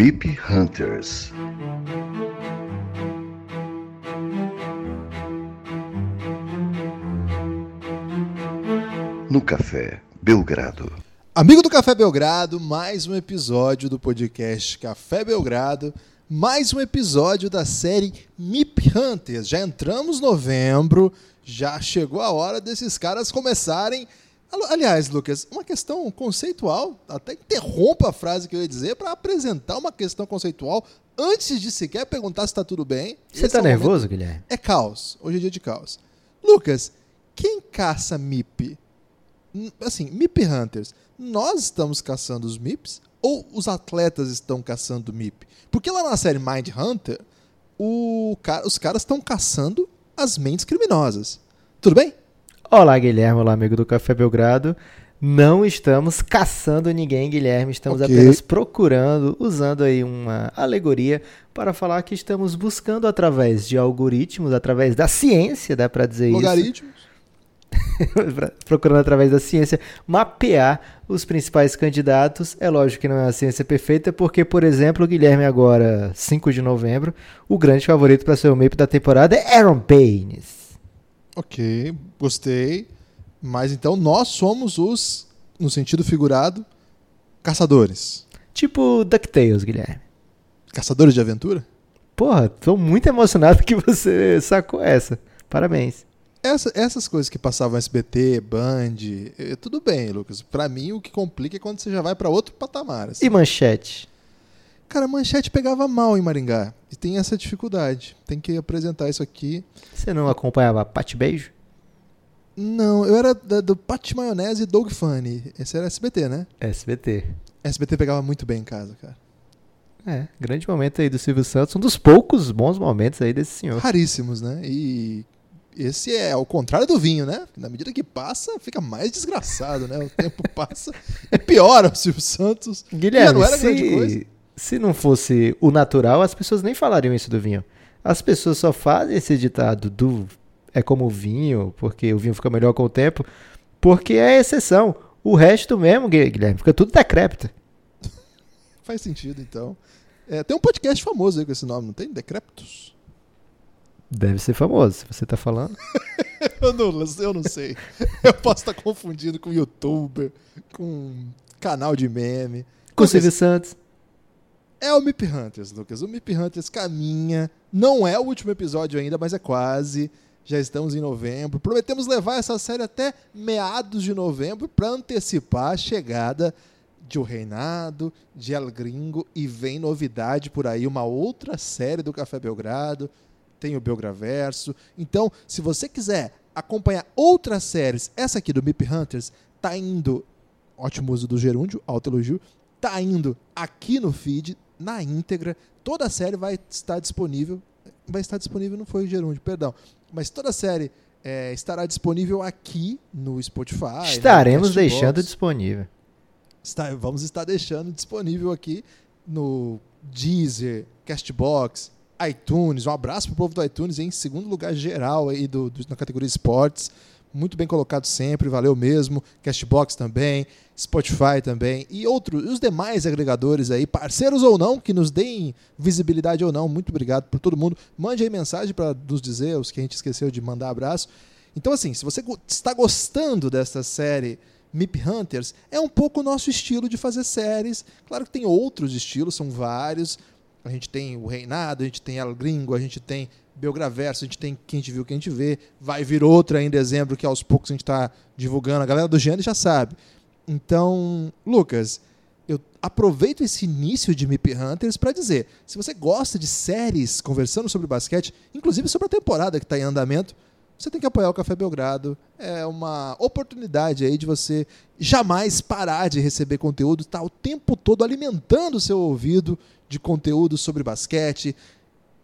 MIP Hunters. No Café Belgrado. Amigo do Café Belgrado, mais um episódio do podcast Café Belgrado, mais um episódio da série MIP Hunters. Já entramos novembro, já chegou a hora desses caras começarem. Aliás, Lucas, uma questão conceitual, até interrompa a frase que eu ia dizer para apresentar uma questão conceitual antes de sequer perguntar se está tudo bem. Você Esse tá é nervoso, momento- Guilherme? É caos. Hoje é dia de caos. Lucas, quem caça MIP? Assim, MIP Hunters, nós estamos caçando os MIPs ou os atletas estão caçando MIP? Porque lá na série Mind Hunter, o ca- os caras estão caçando as mentes criminosas. Tudo bem? Olá, Guilherme. Olá, amigo do Café Belgrado. Não estamos caçando ninguém, Guilherme. Estamos Ok. apenas procurando, usando aí uma alegoria para falar que estamos buscando através de algoritmos, através da ciência, dá para dizer Logaritmos. isso, Pra- procurando através da ciência mapear os principais candidatos. É lógico que não é uma ciência perfeita, porque, por exemplo, Guilherme agora, 5 de novembro, o grande favorito para ser o MIP da temporada é Aaron Baines. Ok, gostei. Mas então nós somos os, no sentido figurado, caçadores. Tipo DuckTales, Guilherme. Caçadores de aventura? Porra, tô muito emocionado que você sacou essa. Parabéns. Essa- essas coisas que passavam SBT, Band, eh, tudo bem, Lucas. Pra mim, o que complica é quando você já vai pra outro patamar. assim. E manchete? Cara, a manchete pegava mal em Maringá. E tem essa dificuldade. Tem que apresentar isso aqui. Você não acompanhava Pate Beijo? Não, eu era da- do Pat Maionese e Doug Funny. Esse era SBT, né? SBT. SBT pegava muito bem em casa, cara. É, grande momento aí do Silvio Santos. Um dos poucos bons momentos aí desse senhor. Raríssimos, né? E esse é ao contrário do vinho, né? Na medida que passa, fica mais desgraçado, né? O tempo passa e piora o Silvio Santos. Guilherme, Já não era grande coisa? Se, não fosse o natural, as pessoas nem falariam isso do vinho. As pessoas só fazem esse ditado do é como o vinho, porque o vinho fica melhor com o tempo, porque é exceção. O resto mesmo, Gui- Guilherme, fica tudo decrépito. Faz sentido, então. É, tem um podcast famoso aí com esse nome, não tem? Decréptos? Deve ser famoso, se você tá falando. Eu não, eu não sei. Eu posso estar confundindo com youtuber, com canal de meme. Com o Lucas, Silvio Santos. É o Mip Hunters, Lucas. O Mip Hunters caminha. Não é o último episódio ainda, mas é quase. Já estamos em novembro. Prometemos levar essa série até meados de novembro para antecipar a chegada de O Reinado, de El Gringo e vem novidade por aí, uma outra série do Café Belgrado. Tem o Belgraverso. Então, se você quiser acompanhar outras séries, essa aqui do Mip Hunters tá indo. Ótimo uso do gerúndio, alto elogio. Tá indo aqui no feed, na íntegra. Toda a série vai estar disponível. Vai estar disponível, não foi o gerúndio, perdão. Mas toda a série é, estará disponível aqui no Spotify. Estaremos no deixando disponível. Está- vamos estar deixando disponível aqui no Deezer, Castbox, iTunes. Um abraço pro povo do iTunes em segundo lugar geral aí do, do- na categoria esportes. Muito bem colocado sempre, valeu mesmo. Castbox também, Spotify também e outros, os demais agregadores aí, parceiros ou não, que nos deem visibilidade ou não. Muito obrigado por todo mundo. Mande aí mensagem para nos dizer os que a gente esqueceu de mandar abraço. Então, assim, se você está gostando dessa série Mip Hunters, é um pouco o nosso estilo de fazer séries. Claro que tem outros estilos, são vários. A gente tem o Reinado, a gente tem El Gringo, a gente tem Belgraverso, a gente tem Quem Te Viu, Quem Te Vê. Vai vir outra em dezembro, que aos poucos a gente está divulgando. A galera do gênero já sabe. Então, Lucas, eu aproveito esse início de Mip Hunters para dizer: se você gosta de séries conversando sobre basquete, inclusive sobre a temporada que está em andamento, você tem que apoiar o Café Belgrado. É uma oportunidade aí de você jamais parar de receber conteúdo, estar o tempo todo alimentando o seu ouvido de conteúdo sobre basquete.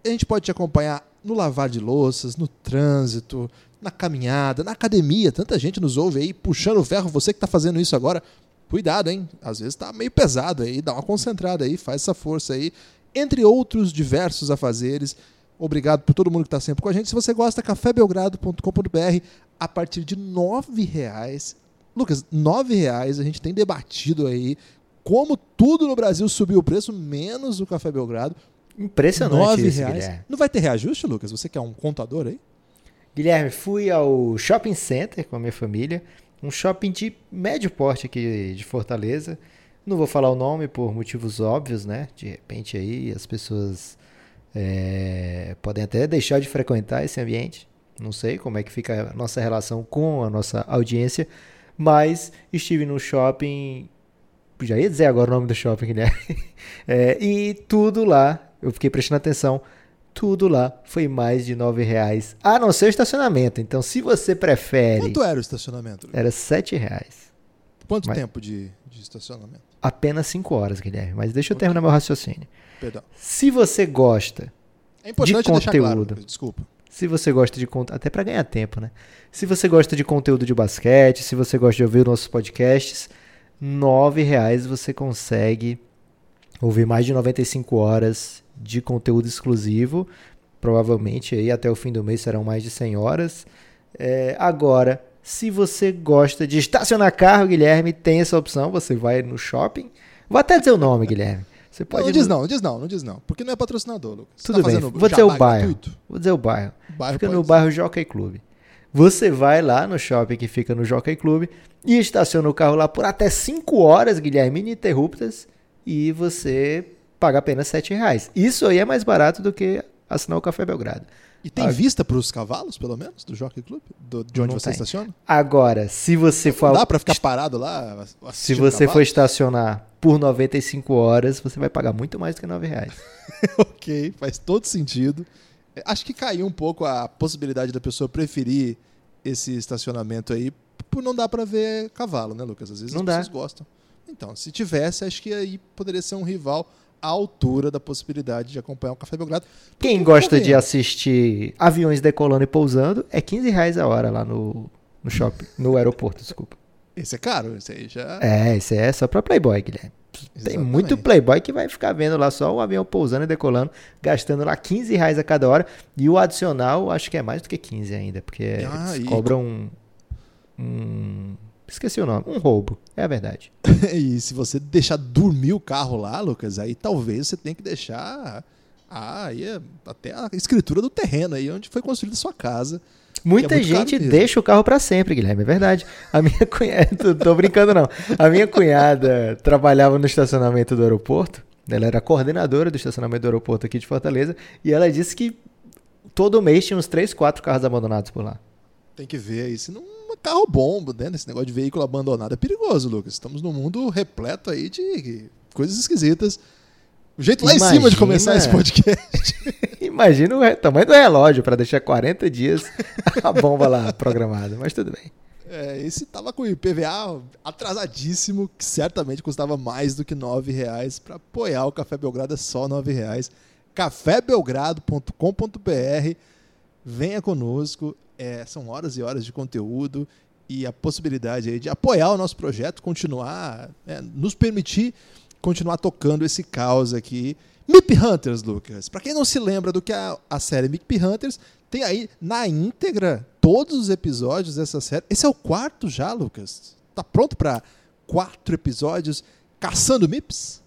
A gente pode te acompanhar no lavar de louças, no trânsito, na caminhada, na academia. Tanta gente nos ouve aí puxando o ferro. Você que está fazendo isso agora, cuidado, hein? Às vezes está meio pesado aí. Dá uma concentrada aí, faz essa força aí. Entre outros diversos afazeres. Obrigado por todo mundo que está sempre com a gente. Se você gosta, cafébelgrado.com.br a partir de R$ 9,00. Lucas, R$ 9,00 a gente tem debatido aí como tudo no Brasil subiu o preço, menos o Café Belgrado. Impressionante Nove isso, reais. Guilherme. Não vai ter reajuste, Lucas? Você que é um contador aí? Guilherme, fui ao shopping center com a minha família, um shopping de médio porte aqui de Fortaleza. Não vou falar o nome por motivos óbvios, né? De repente aí as pessoas é, podem até deixar de frequentar esse ambiente. Não sei como é que fica a nossa relação com a nossa audiência, mas estive no shopping. Já ia dizer agora o nome do shopping, Guilherme. É, e tudo lá, eu fiquei prestando atenção, tudo lá foi mais de nove reais, a não ser o estacionamento. Então, se você prefere, Quanto era o estacionamento? era sete reais. Quanto Mas- tempo de, de estacionamento? Apenas cinco horas, Guilherme. Mas deixa eu terminar meu raciocínio. Perdão. Se você gosta É claro, conteúdo. Lucas, desculpa. Se você gosta de conteúdo, até para ganhar tempo, né? Se você gosta de conteúdo de basquete, se você gosta de ouvir nossos podcasts, R$ reais você consegue ouvir mais de 95 horas de conteúdo exclusivo. Provavelmente aí até o fim do mês serão mais de 100 horas. É, agora, se você gosta de estacionar carro, Guilherme, tem essa opção. Você vai no shopping. Vou até dizer o nome, Guilherme. Você pode não diz não, não diz não, não diz não. Porque não é patrocinador, Lucas. Tudo tá bem, vou dizer o bairro. gratuito? Vou dizer o bairro. Bairro fica no ser. bairro Jockey Club. Você vai lá no shopping que fica no Jockey Club e estaciona o carro lá por até 5 horas, Guilherme, ininterruptas, e você paga apenas 7 reais. Isso aí é mais barato do que assinar o Café Belgrado. E tem Ah. vista para os cavalos, pelo menos, do Jockey Club? Do- de onde você tem. estaciona? Agora, se você for Dá para ficar parado lá? se você for estacionar por 95 horas, você vai pagar muito mais do que 9 reais. ok, faz todo sentido. Acho que caiu um pouco a possibilidade da pessoa preferir esse estacionamento aí por não dar para ver cavalo, né, Lucas? Às vezes Não as dá. pessoas gostam. Então, se tivesse, acho que aí poderia ser um rival à altura da possibilidade de acompanhar o Café Belgrado. Quem gosta de assistir aviões decolando e pousando, é 15 reais a hora lá no, no shopping, no aeroporto, desculpa. Esse é caro, esse aí já... É, esse é só pra Playboy, Guilherme. Tem Exatamente. muito Playboy que vai ficar vendo lá só o avião pousando e decolando, gastando lá 15 reais a cada hora. E o adicional, acho que é mais do que 15 ainda, porque Ah, eles e- cobram um, um- Esqueci o nome. Um roubo. É a verdade. e se você deixar dormir o carro lá, Lucas, aí talvez você tenha que deixar ah, aí é até a escritura do terreno aí onde foi construída a sua casa. Muita muito caro gente deixa o carro pra sempre, Guilherme, é verdade. A minha cunhada, tô, brincando não. A minha cunhada trabalhava no estacionamento do aeroporto. Ela era coordenadora do estacionamento do aeroporto aqui de Fortaleza e ela disse que todo mês tinha uns 3, 4 carros abandonados por lá. Tem que ver aí se não é carro bombo, né? Esse negócio de veículo abandonado é perigoso, Lucas. Estamos num mundo repleto aí de coisas esquisitas. O jeito lá em cima de Imagina- começar esse podcast. Imagina o tamanho do relógio para deixar 40 dias a bomba lá programada, mas tudo bem. É, esse tava com o IPVA atrasadíssimo, que certamente custava mais do que R$ reais para apoiar o Café Belgrado é só R$ reais. cafébelgrado.com.br Venha conosco, é, são horas e horas de conteúdo e a possibilidade de apoiar o nosso projeto, continuar, né, nos permitir continuar tocando esse caos aqui. Mip Hunters, Lucas. Para quem não se lembra do que é a, a série Mip Hunters, tem aí na íntegra todos os episódios dessa série. Esse é o quarto já, Lucas. Tá pronto para quatro episódios caçando Mips?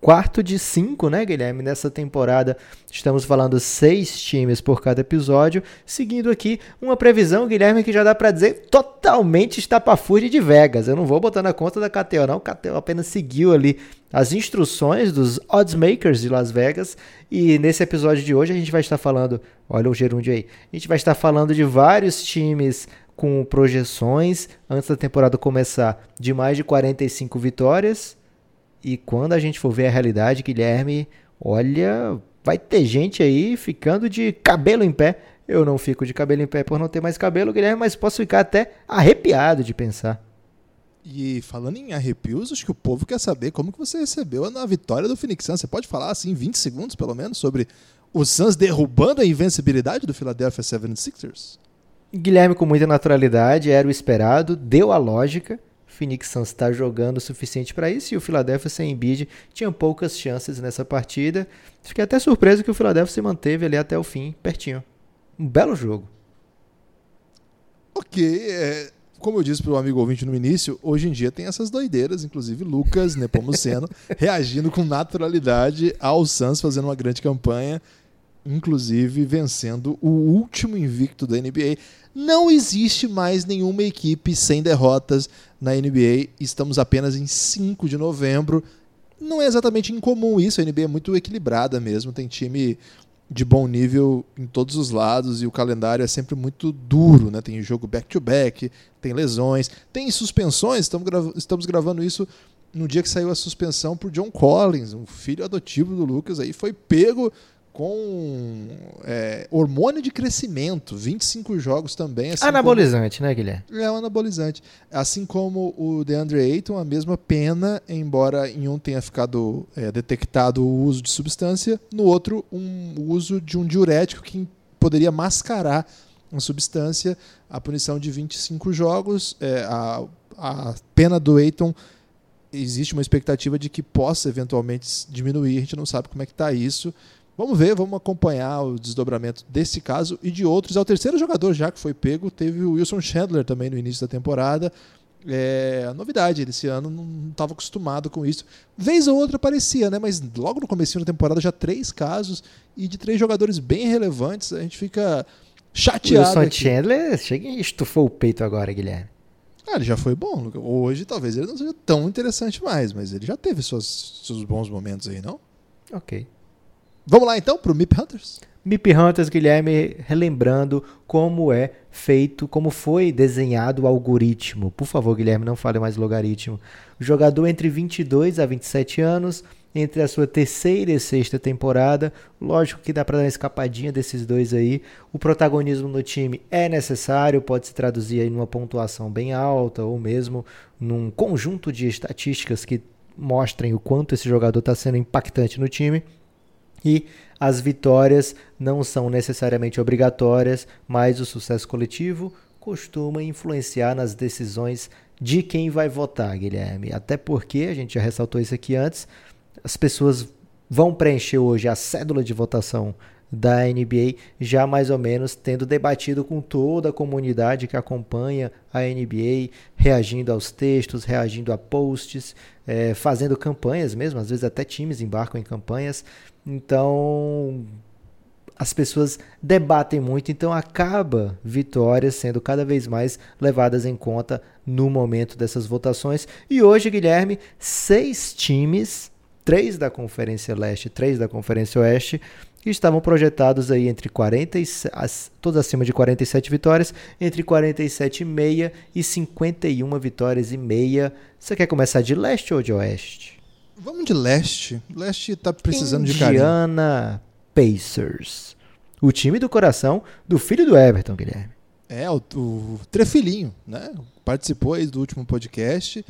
Quarto de cinco, né, Guilherme? Nessa temporada estamos falando seis times por cada episódio. Seguindo aqui uma previsão, Guilherme, que já dá pra dizer totalmente estapafúrdia de Vegas. Eu não vou botar na conta da KTO, não. KTO apenas seguiu ali as instruções dos odds makers de Las Vegas. E nesse episódio de hoje a gente vai estar falando, olha o gerúndio aí, a gente vai estar falando de vários times com projeções antes da temporada começar de mais de 45 vitórias. E quando a gente for ver a realidade, Guilherme, olha, vai ter gente aí ficando de cabelo em pé. Eu não fico de cabelo em pé por não ter mais cabelo, Guilherme, mas posso ficar até arrepiado de pensar. E falando em arrepios, acho que o povo quer saber como que você recebeu a vitória do Phoenix Suns. Você pode falar assim, 20 segundos pelo menos, sobre o Suns derrubando a invencibilidade do Philadelphia 76ers? Guilherme, com muita naturalidade, era o esperado, deu a lógica. Phoenix Suns está jogando o suficiente para isso e o Philadelphia sem Embiid tinha poucas chances nessa partida. Fiquei até surpreso que o Philadelphia se manteve ali até o fim, pertinho. Um belo jogo. Ok, é, como eu disse para o amigo ouvinte no início, hoje em dia tem essas doideiras, inclusive Lucas Nepomuceno reagindo com naturalidade ao Suns fazendo uma grande campanha, inclusive vencendo o último invicto da NBA. Não existe mais nenhuma equipe sem derrotas na NBA. Estamos apenas em 5 de novembro. Não é exatamente incomum isso, a NBA é muito equilibrada mesmo, tem time de bom nível em todos os lados e o calendário é sempre muito duro, né? Tem jogo back-to-back, tem lesões, tem suspensões. Estamos, estamos gravando isso no dia que saiu a suspensão por John Collins, um filho adotivo do Lucas, aí foi pego com é, hormônio de crescimento, 25 jogos também. Assim anabolizante, como... né, Guilherme? É um anabolizante. Assim como o DeAndre Ayton, a mesma pena, embora em um tenha ficado é, detectado o uso de substância, no outro um uso de um diurético que poderia mascarar a substância, a punição de 25 jogos, é, a, a pena do Ayton existe uma expectativa de que possa eventualmente diminuir, a gente não sabe como é que está isso. Vamos ver, vamos acompanhar o desdobramento desse caso e de outros. É o terceiro jogador já que foi pego. Teve o Wilson Chandler também no início da temporada. É a novidade, esse ano não estava acostumado com isso. Vez ou outra aparecia, né? Mas logo no começo da temporada já três casos e de três jogadores bem relevantes. A gente fica chateado. Wilson aqui. Chandler chega e estufou o peito agora, Guilherme. Ah, ele já foi bom. Hoje talvez ele não seja tão interessante mais, mas ele já teve seus, seus bons momentos aí, não? Ok. Vamos lá então para o MIP Hunters? MIP Hunters, Guilherme, relembrando como é feito, como foi desenhado o algoritmo. Por favor, Guilherme, não fale mais logaritmo. O jogador entre 22 a 27 anos, entre a sua terceira e sexta temporada. Lógico que dá para dar uma escapadinha desses dois aí. O protagonismo no time é necessário, pode se traduzir aí numa pontuação bem alta ou mesmo num conjunto de estatísticas que mostrem o quanto esse jogador está sendo impactante no time. E as vitórias não são necessariamente obrigatórias, mas o sucesso coletivo costuma influenciar nas decisões de quem vai votar, Guilherme. Até porque, a gente já ressaltou isso aqui antes, as pessoas vão preencher hoje a cédula de votação da NBA, já mais ou menos tendo debatido com toda a comunidade que acompanha a NBA, reagindo aos textos, reagindo a posts, é, fazendo campanhas mesmo, às vezes até times embarcam em campanhas. Então, as pessoas debatem muito, então acaba vitórias sendo cada vez mais levadas em conta no momento dessas votações. E hoje, Guilherme, seis times, três da Conferência Leste, três da Conferência Oeste, estavam projetados aí entre 40 e, todos acima de 47 vitórias, entre 47,5 e 51 vitórias e meia. Você quer começar de leste ou de oeste? Vamos de leste. Leste tá precisando Indiana de carinho. Indiana Pacers. O time do coração do filho do Everton, Guilherme. É, o, o Trefilinho, né? Participou aí do último podcast.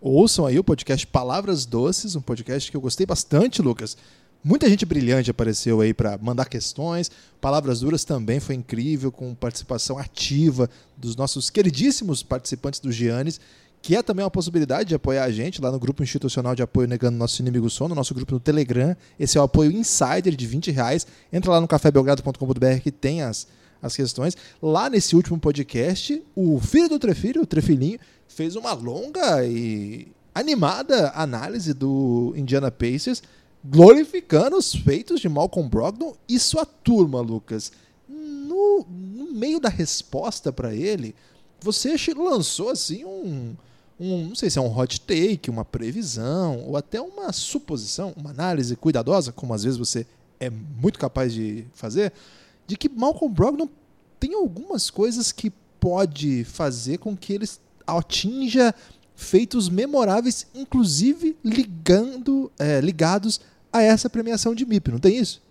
Ouçam aí o podcast Palavras Doces, um podcast que eu gostei bastante, Lucas. Muita gente brilhante apareceu aí para mandar questões. Palavras Duras também foi incrível, com participação ativa dos nossos queridíssimos participantes do Giannis que é também uma possibilidade de apoiar a gente lá no grupo institucional de apoio Negando Nosso Inimigo Sono, nosso grupo no Telegram. Esse é o apoio insider de 20 reais. Entra lá no cafébelgrado.com.br que tem as, as questões. Lá nesse último podcast, o filho do Trefilho, o Trefilinho, fez uma longa e animada análise do Indiana Pacers, glorificando os feitos de Malcolm Brogdon e sua turma, Lucas. No, no meio da resposta para ele, você lançou assim um um, não sei se é um hot take, uma previsão, ou até uma suposição, uma análise cuidadosa, como às vezes você é muito capaz de fazer, de que Malcolm Brogdon tem algumas coisas que pode fazer com que ele atinja feitos memoráveis, inclusive ligando, é, ligados a essa premiação de MIP, não tem isso?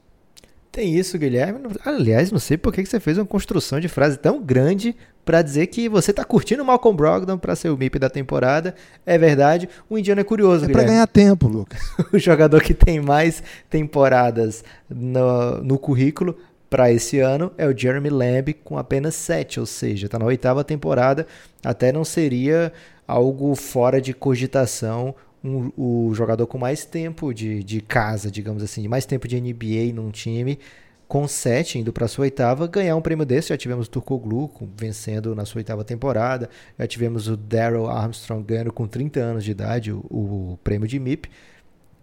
Tem isso, Guilherme. Aliás, não sei por que você fez uma construção de frase tão grande para dizer que você está curtindo Malcolm Brogdon para ser o MIP da temporada. É verdade. O indiano é curioso, É para ganhar tempo, Lucas. o jogador que tem mais temporadas no, no currículo para esse ano é o Jeremy Lamb com apenas sete, ou seja, está na oitava temporada. Até não seria algo fora de cogitação um, o jogador com mais tempo de, de casa, digamos assim, mais tempo de NBA num time, com 7, indo para sua oitava, ganhar um prêmio desse. Já tivemos o Turcoglu vencendo na sua oitava temporada, já tivemos o Daryl Armstrong ganhando com 30 anos de idade o, o prêmio de MIP.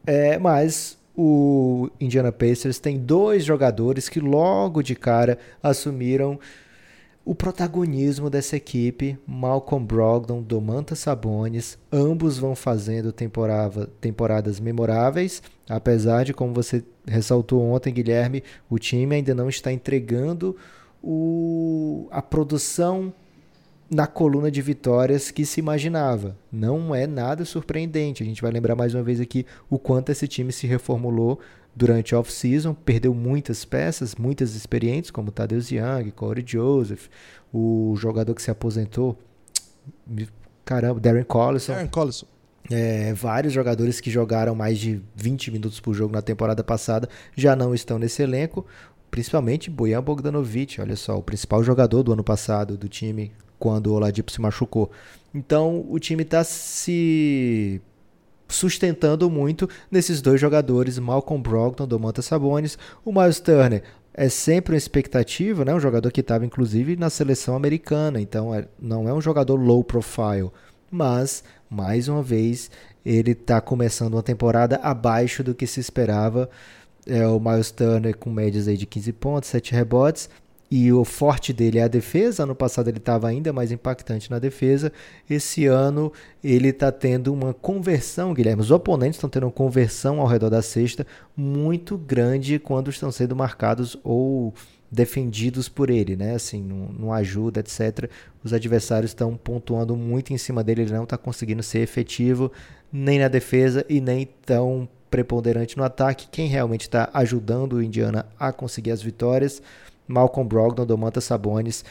É, mas o Indiana Pacers tem dois jogadores que logo de cara assumiram o protagonismo dessa equipe, Malcolm Brogdon, Domantas Sabonis, ambos vão fazendo temporada, temporadas memoráveis, apesar de, como você ressaltou ontem, Guilherme, o time ainda não está entregando o, a produção na coluna de vitórias que se imaginava. Não é nada surpreendente. A gente vai lembrar mais uma vez aqui o quanto esse time se reformulou durante a off-season, perdeu muitas peças, muitas experientes, como Tadeusz Young, Corey Joseph, o jogador que se aposentou, caramba, Darren Collison. Darren Collison. É, vários jogadores que jogaram mais de 20 minutos por jogo na temporada passada já não estão nesse elenco, principalmente Bojan Bogdanovic, olha só, o principal jogador do ano passado do time quando o Oladipo se machucou. Então o time está se sustentando muito nesses dois jogadores, Malcolm Brogdon, Domantas Sabonis, o Miles Turner é sempre uma expectativa, né? Um jogador que estava inclusive na seleção americana, então é, não é um jogador low profile, mas mais uma vez ele está começando uma temporada abaixo do que se esperava. É o Miles Turner com médias aí de 15 pontos, 7 rebotes, e o forte dele é a defesa. Ano passado ele estava ainda mais impactante na defesa. Esse ano ele está tendo uma conversão, Guilherme. Os oponentes estão tendo uma conversão ao redor da cesta muito grande quando estão sendo marcados ou defendidos por ele, né? Assim, não, não ajuda, etc. Os adversários estão pontuando muito em cima dele. Ele não está conseguindo ser efetivo nem na defesa e nem tão preponderante no ataque. Quem realmente está ajudando o Indiana a conseguir as vitórias Malcolm Brogdon, Domantas Sabonis.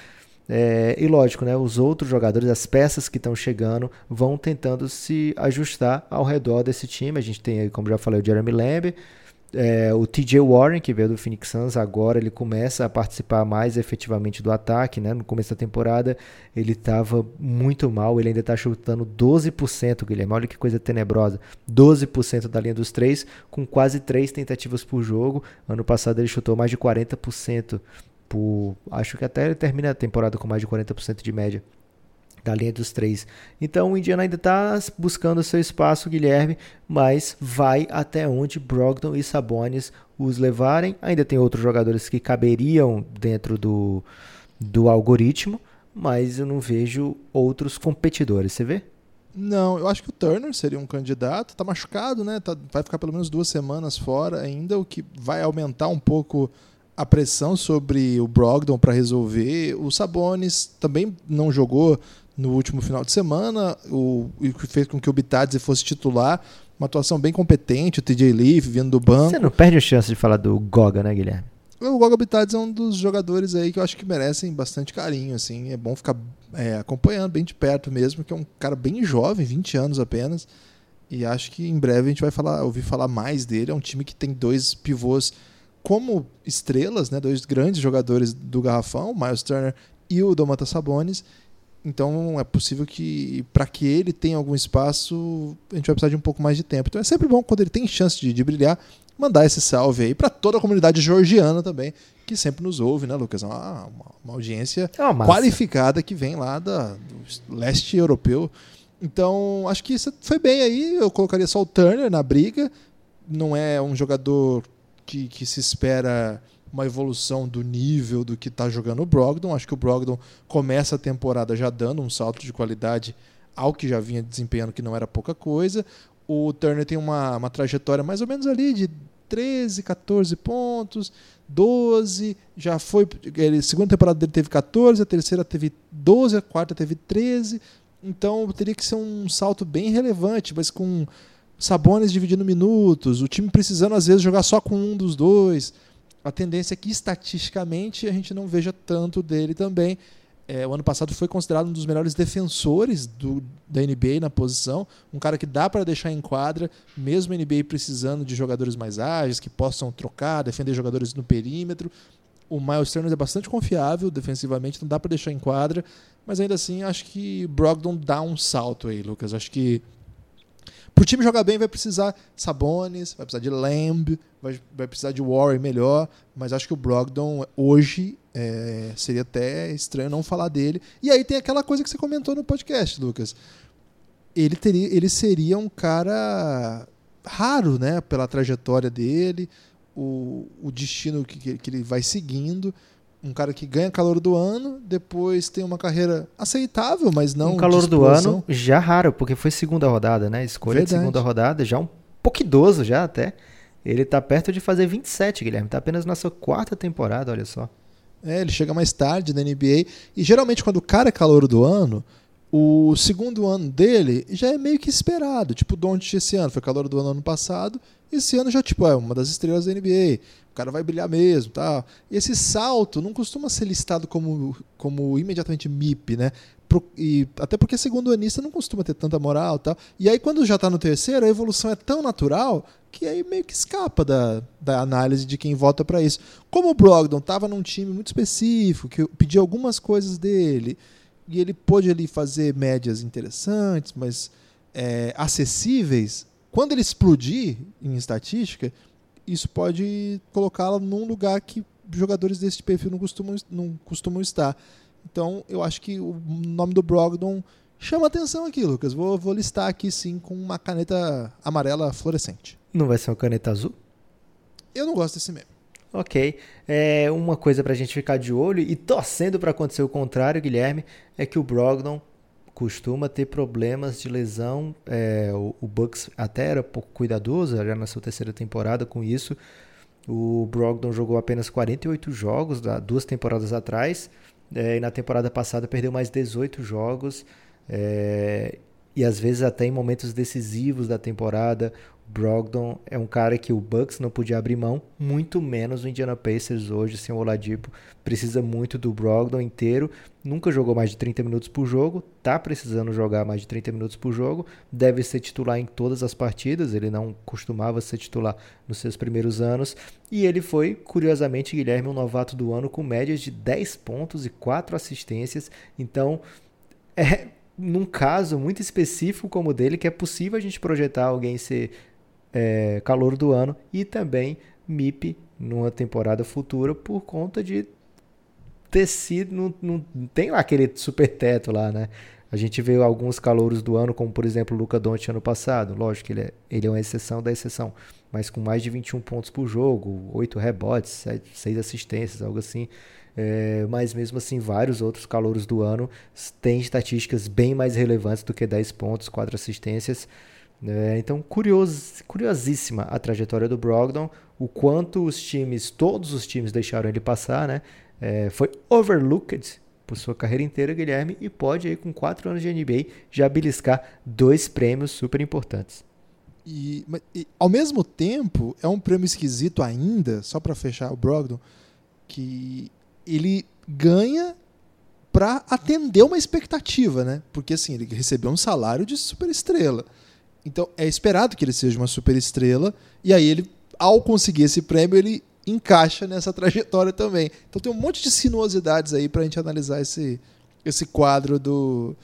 É, e lógico, né, os outros jogadores, as peças que estão chegando, vão tentando se ajustar ao redor desse time. A gente tem como já falei, o Jeremy Lamb, é, o TJ Warren, que veio do Phoenix Suns, agora ele começa a participar mais efetivamente do ataque. Né? No começo da temporada ele estava muito mal, ele ainda está chutando 12%, Guilherme. Olha que coisa tenebrosa. 12% da linha dos três, com quase três tentativas por jogo. Ano passado ele chutou mais de 40%. Por, acho que até ele termina a temporada com mais de 40% de média da linha dos três. Então o Indiana ainda está buscando seu espaço, Guilherme, mas vai até onde Brogdon e Sabonis os levarem. Ainda tem outros jogadores que caberiam dentro do, do algoritmo, mas eu não vejo outros competidores. Você vê? Não, eu acho que o Turner seria um candidato. Tá machucado, né? Tá, vai ficar pelo menos duas semanas fora ainda, o que vai aumentar um pouco a pressão sobre o Brogdon para resolver. O Sabonis também não jogou no último final de semana, o, o que fez com que o Bitadze fosse titular. Uma atuação bem competente, o TJ Leaf vindo do banco. Você não perde a chance de falar do Goga, né, Guilherme? O Goga Bitadze é um dos jogadores aí que eu acho que merecem bastante carinho, assim. É bom ficar é, acompanhando bem de perto mesmo, que é um cara bem jovem, 20 anos apenas. E acho que em breve a gente vai falar, ouvir falar mais dele. É um time que tem dois pivôs como estrelas, né, dois grandes jogadores do garrafão, Miles Turner e o Domantas Sabonis. Então é possível que, para que ele tenha algum espaço, a gente vai precisar de um pouco mais de tempo. Então é sempre bom, quando ele tem chance de, de brilhar, mandar esse salve aí para toda a comunidade georgiana também, que sempre nos ouve, né, Lucas? Uma, uma, uma audiência é qualificada que vem lá da, do leste europeu. Então acho que isso foi bem aí. Eu colocaria só o Turner na briga. Não é um jogador que, que se espera uma evolução do nível do que está jogando o Brogdon. Acho que o Brogdon começa a temporada já dando um salto de qualidade ao que já vinha desempenhando, que não era pouca coisa. O Turner tem uma, uma trajetória mais ou menos ali de 13, 14 pontos, 12, já foi. Ele, a segunda temporada dele teve 14, a terceira teve 12, a quarta teve 13. Então teria que ser um salto bem relevante, mas com Sabones dividindo minutos, o time precisando às vezes jogar só com um dos dois a tendência é que estatisticamente a gente não veja tanto dele também. É, o ano passado foi considerado um dos melhores defensores do, da NBA na posição, um cara que dá para deixar em quadra, mesmo a NBA precisando de jogadores mais ágeis, que possam trocar, defender jogadores no perímetro. O Miles Turner é bastante confiável defensivamente, não dá para deixar em quadra, mas ainda assim acho que Brogdon dá um salto aí, Lucas. Acho que pro time jogar bem vai precisar Sabonis, vai precisar de Lamb, vai, vai precisar de Warren melhor, mas acho que o Brogdon hoje é, seria até estranho não falar dele. E aí tem aquela coisa que você comentou no podcast, Lucas. Ele, teria, ele seria um cara raro, né? Pela trajetória dele, o, o destino que, que ele vai seguindo um cara que ganha calor do ano, depois tem uma carreira aceitável, mas não. Um calor do ano já raro, porque foi segunda rodada, né? Escolha Verdade. de segunda rodada, já um pouco idoso já até. Ele tá perto de fazer 27, Guilherme. Tá apenas na sua quarta temporada, olha só. É, ele chega mais tarde na NBA. E geralmente, quando o cara é calor do ano, o segundo ano dele já é meio que esperado. Tipo, o Doncic esse ano foi calor do ano ano passado. Esse ano já tipo é uma das estrelas da NBA. O cara vai brilhar mesmo, tá? E esse salto não costuma ser listado como como imediatamente MIP, né? Pro, e até porque segundo anista não costuma ter tanta moral, tal. E aí quando já está no terceiro, a evolução é tão natural que aí meio que escapa da, da análise de quem vota para isso. Como o Brogdon estava num time muito específico, que pedia algumas coisas dele, e ele pôde ali fazer médias interessantes, mas é, acessíveis. Quando ele explodir em estatística, isso pode colocá-lo num lugar que jogadores desse perfil não costumam, não costumam estar. Então, eu acho que o nome do Brogdon chama atenção aqui, Lucas. Vou, vou listar aqui sim com uma caneta amarela fluorescente. Não vai ser uma caneta azul? Eu não gosto desse meme. Ok. É, uma coisa para a gente ficar de olho e torcendo para acontecer o contrário, Guilherme, é que o Brogdon costuma ter problemas de lesão. É, o, o, Bucks até era pouco cuidadoso, já na sua terceira temporada com isso. O Brogdon jogou apenas 48 jogos duas temporadas atrás. É, e na temporada passada perdeu mais 18 jogos. É, e às vezes até em momentos decisivos da temporada Brogdon é um cara que o Bucks não podia abrir mão, muito menos o Indiana Pacers hoje sem o Oladipo. Precisa muito do Brogdon inteiro. Nunca jogou mais de 30 minutos por jogo, tá precisando jogar mais de 30 minutos por jogo. Deve ser titular em todas as partidas, ele não costumava ser titular nos seus primeiros anos. E ele foi, curiosamente, Guilherme, um novato do ano com médias de 10 pontos e 4 assistências. Então, é num caso muito específico como o dele que é possível a gente projetar alguém ser é, calor do ano e também MIP numa temporada futura por conta de ter sido. Não, não tem lá aquele super teto lá, né? A gente vê alguns calouros do ano, como por exemplo o Luca Doncic ano passado. Lógico que ele é, ele é uma exceção da exceção, mas com mais de 21 pontos por jogo, 8 rebotes, 6 assistências, algo assim. É, mas mesmo assim, vários outros calouros do ano têm estatísticas bem mais relevantes do que 10 pontos, 4 assistências. É, então, curioso, curiosíssima a trajetória do Brogdon, o quanto os times, todos os times deixaram ele passar, né? É, foi overlooked por sua carreira inteira, Guilherme, e pode aí com 4 anos de NBA já beliscar dois prêmios super importantes. E, e, ao mesmo tempo, é um prêmio esquisito ainda, só para fechar o Brogdon, que ele ganha para atender uma expectativa, né? Porque assim, ele recebeu um salário de superestrela. Então é esperado que ele seja uma super estrela e aí ele, ao conseguir esse prêmio, ele encaixa nessa trajetória também. Então tem um monte de sinuosidades aí para a gente analisar esse, esse quadro do,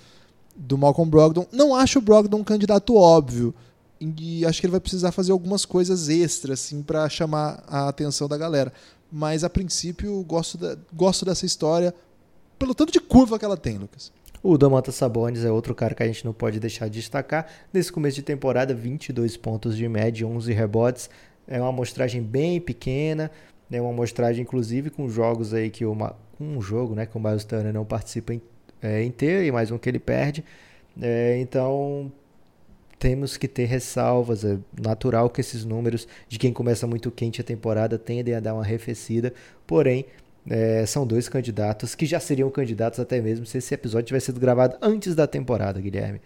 do Malcolm Brogdon. Não acho o Brogdon um candidato óbvio e acho que ele vai precisar fazer algumas coisas extras assim para chamar a atenção da galera. Mas a princípio gosto, da, gosto dessa história pelo tanto de curva que ela tem, Lucas. O Domantas Sabonis é outro cara que a gente não pode deixar de destacar. Nesse começo de temporada, 22 pontos de média, 11 rebotes. É uma amostragem bem pequena, é uma amostragem inclusive com jogos aí que uma, um jogo, né, que o Miles Turner não participa é, inteiro e mais um que ele perde. É, então temos que ter ressalvas. É natural que esses números de quem começa muito quente a temporada tendem a dar uma arrefecida, porém é, são dois candidatos que já seriam candidatos até mesmo se esse episódio tivesse sido gravado antes da temporada, Guilherme.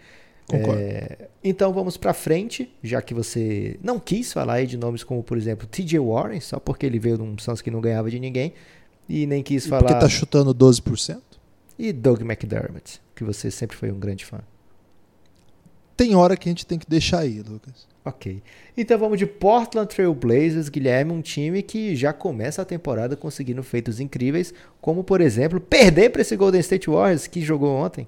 É, então vamos para frente, já que você não quis falar aí de nomes como, por exemplo, TJ Warren, só porque ele veio de um Suns que não ganhava de ninguém, e nem quis e falar. Porque tá chutando 12%? E Doug McDermott, que você sempre foi um grande fã. Tem hora que a gente tem que deixar aí, Lucas. Ok. Então vamos de Portland Trail Blazers, Guilherme, um time que já começa a temporada conseguindo feitos incríveis, como por exemplo, perder para esse Golden State Warriors que jogou ontem.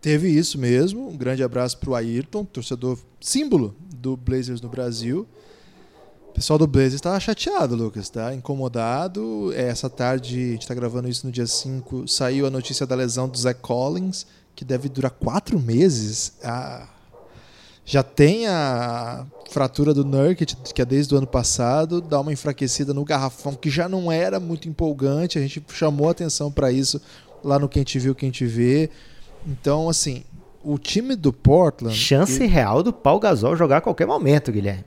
Teve isso mesmo. Um grande abraço pro Ayrton, torcedor símbolo do Blazers no Brasil. O pessoal do Blazers estava chateado, Lucas, tá? Incomodado. Essa tarde, a gente está gravando isso no dia 5, saiu a notícia da lesão do Zach Collins, que deve durar quatro meses. Ah, já tem a fratura do Nurkic, que é desde o ano passado, dá uma enfraquecida no garrafão, que já não era muito empolgante. A gente chamou atenção para isso lá no Quem Te Viu, Quem Te Vê. Então, assim, o time do Portland... Chance real do Paul Gasol jogar a qualquer momento, Guilherme.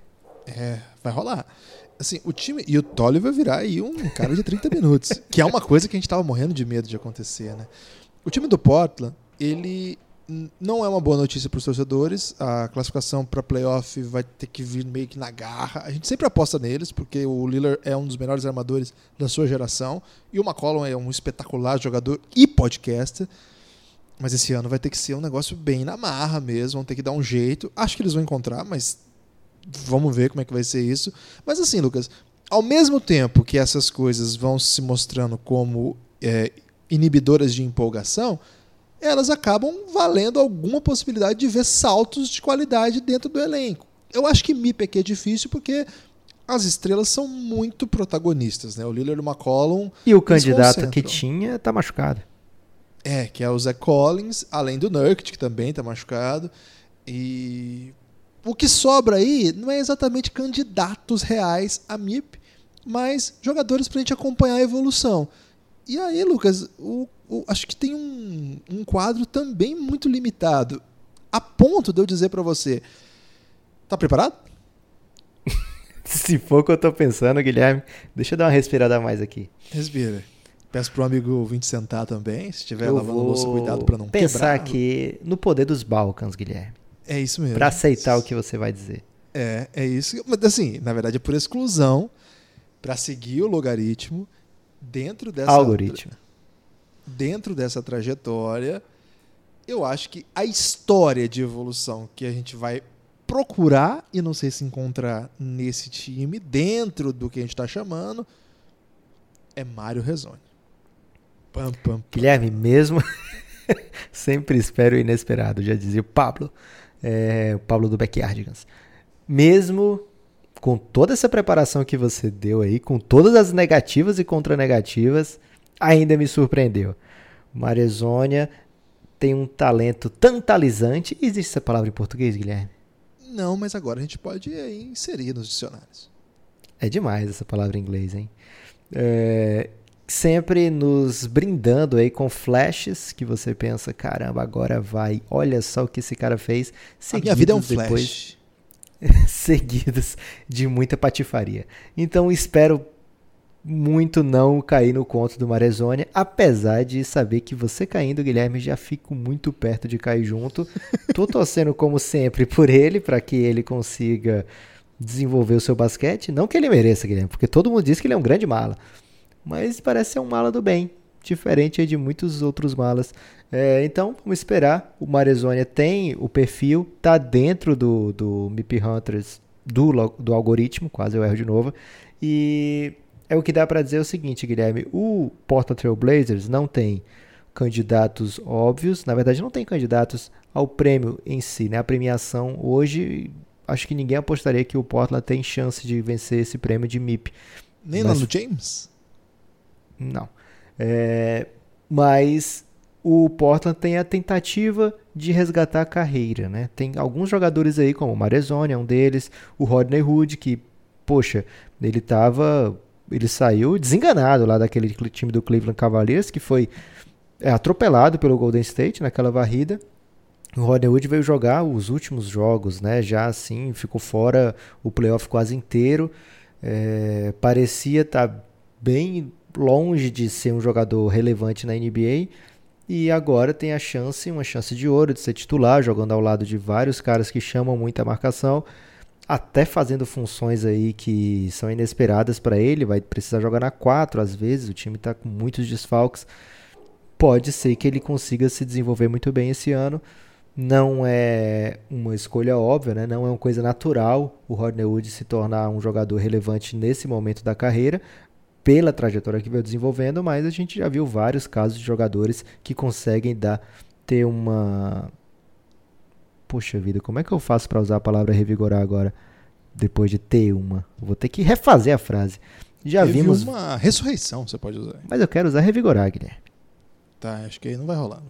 É, vai rolar. Assim, o time. E o Tolly vai virar aí um cara de 30 minutos. que é uma coisa que a gente tava morrendo de medo de acontecer, né? O time do Portland, ele não é uma boa notícia para os torcedores. A classificação para playoff vai ter que vir meio que na garra. A gente sempre aposta neles, porque o Lillard é um dos melhores armadores da sua geração. E o McCollum é um espetacular jogador e podcaster. Mas esse ano vai ter que ser um negócio bem na marra mesmo. Vão ter que dar um jeito. Acho que eles vão encontrar, mas vamos ver como é que vai ser isso. Mas assim, Lucas, ao mesmo tempo que essas coisas vão se mostrando como é, inibidoras de empolgação, elas acabam valendo alguma possibilidade de ver saltos de qualidade dentro do elenco. Eu acho que MIP aqui é difícil porque as estrelas são muito protagonistas, né? O Lillard McCollum. E o candidato que tinha está machucado. É, que é o Zach Collins, além do Nurkic, que também está machucado. E o que sobra aí não é exatamente candidatos reais a MIP, mas jogadores para a gente acompanhar a evolução. E aí, Lucas, o, o, acho que tem um, um quadro também muito limitado, a ponto de eu dizer para você: tá preparado? Se for o que eu tô pensando, Guilherme, deixa eu dar uma respirada a mais aqui. Respira. Peço pro amigo vir sentar também, se estiver lavando vou louça, cuidado para não pensar quebrar. aqui no poder dos Balcãs, Guilherme. É isso mesmo. Para aceitar o que você vai dizer. É, é isso. Mas assim, na verdade é por exclusão, para seguir o logaritmo dentro dessa algoritmo. Dentro dessa trajetória, eu acho que a história de evolução que a gente vai procurar e não sei se encontrar nesse time, dentro do que a gente está chamando, é Mário Rezone. Pam, pam, pam. Guilherme, mesmo sempre espero o inesperado, já dizia o Pablo é, o Pablo do Backyardigans. Mesmo com toda essa preparação que você deu aí, com todas as negativas e contranegativas, ainda me surpreendeu. Marezônia tem um talento tantalizante. Existe essa palavra em português, Guilherme? Não, mas agora a gente pode inserir nos dicionários. É demais essa palavra em inglês, hein? É, sempre nos brindando aí com flashes que você pensa, caramba, agora vai. Olha só o que esse cara fez. A minha vida é um depois, flash. seguidos de muita patifaria. Então espero muito não cair no conto do Marezônia, apesar de saber que você caindo, Guilherme, já fico muito perto de cair junto. Tô torcendo como sempre por ele para que ele consiga desenvolver o seu basquete, não que ele mereça, Guilherme, porque todo mundo diz que ele é um grande mala mas parece ser um mala do bem, diferente de muitos outros malas. É, então, vamos esperar. O Marezônia tem o perfil, tá dentro do, do MIP Hunters do, do algoritmo, quase eu erro de novo. E é o que dá para dizer o seguinte, Guilherme: o Portland Trail Blazers não tem candidatos óbvios, na verdade, não tem candidatos ao prêmio em si, né? A premiação hoje, acho que ninguém apostaria que o Portland tem chance de vencer esse prêmio de MIP. Nem Mas... lá no James? Não. É, mas o Portland tem a tentativa de resgatar a carreira, né? Tem alguns jogadores aí, como o Marezone, é um deles, o Rodney Hood, que, poxa, ele tava. Ele saiu desenganado lá daquele time do Cleveland Cavaliers, que foi é, atropelado pelo Golden State naquela varrida. O Rodney Hood veio jogar os últimos jogos, né? Já assim, ficou fora o playoff quase inteiro. É, parecia estar tá bem longe de ser um jogador relevante na NBA e agora tem a chance, uma chance de ouro de ser titular, jogando ao lado de vários caras que chamam muita marcação, até fazendo funções aí que são inesperadas para ele, vai precisar jogar na 4 às vezes, o time está com muitos desfalques. Pode ser que ele consiga se desenvolver muito bem esse ano. Não é uma escolha óbvia, né? não é uma coisa natural o Rodney Wood se tornar um jogador relevante nesse momento da carreira, pela trajetória que veio desenvolvendo, mas a gente já viu vários casos de jogadores que conseguem dar ter uma. Poxa vida, como é que eu faço para usar a palavra revigorar agora? Depois de ter uma. Vou ter que refazer a frase. Já Teve vimos. uma ressurreição, você pode usar. Mas eu quero usar revigorar, Guilherme. Tá, acho que aí não vai rolar.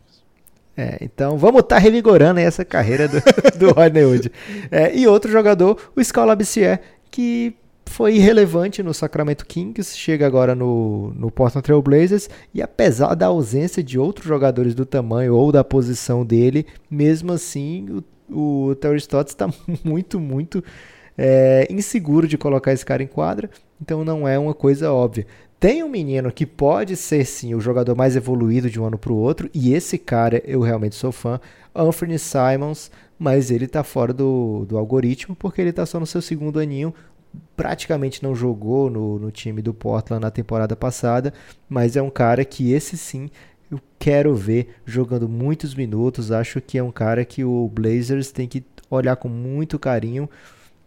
É, então vamos estar tá revigorando essa carreira do, do Rodney Hood. É, e outro jogador, o Scala Bissier, que foi irrelevante no Sacramento Kings, chega agora no, no Portland Trail Blazers, e apesar da ausência de outros jogadores do tamanho ou da posição dele, mesmo assim o, o Terry Stotts está muito, muito é, inseguro de colocar esse cara em quadra, então não é uma coisa óbvia. Tem um menino que pode ser sim o jogador mais evoluído de um ano para o outro, e esse cara eu realmente sou fã, Anthony Simons, mas ele está fora do, do algoritmo porque ele está só no seu segundo aninho, praticamente não jogou no, no time do Portland na temporada passada, mas é um cara que esse sim eu quero ver jogando muitos minutos. Acho que é um cara que o Blazers tem que olhar com muito carinho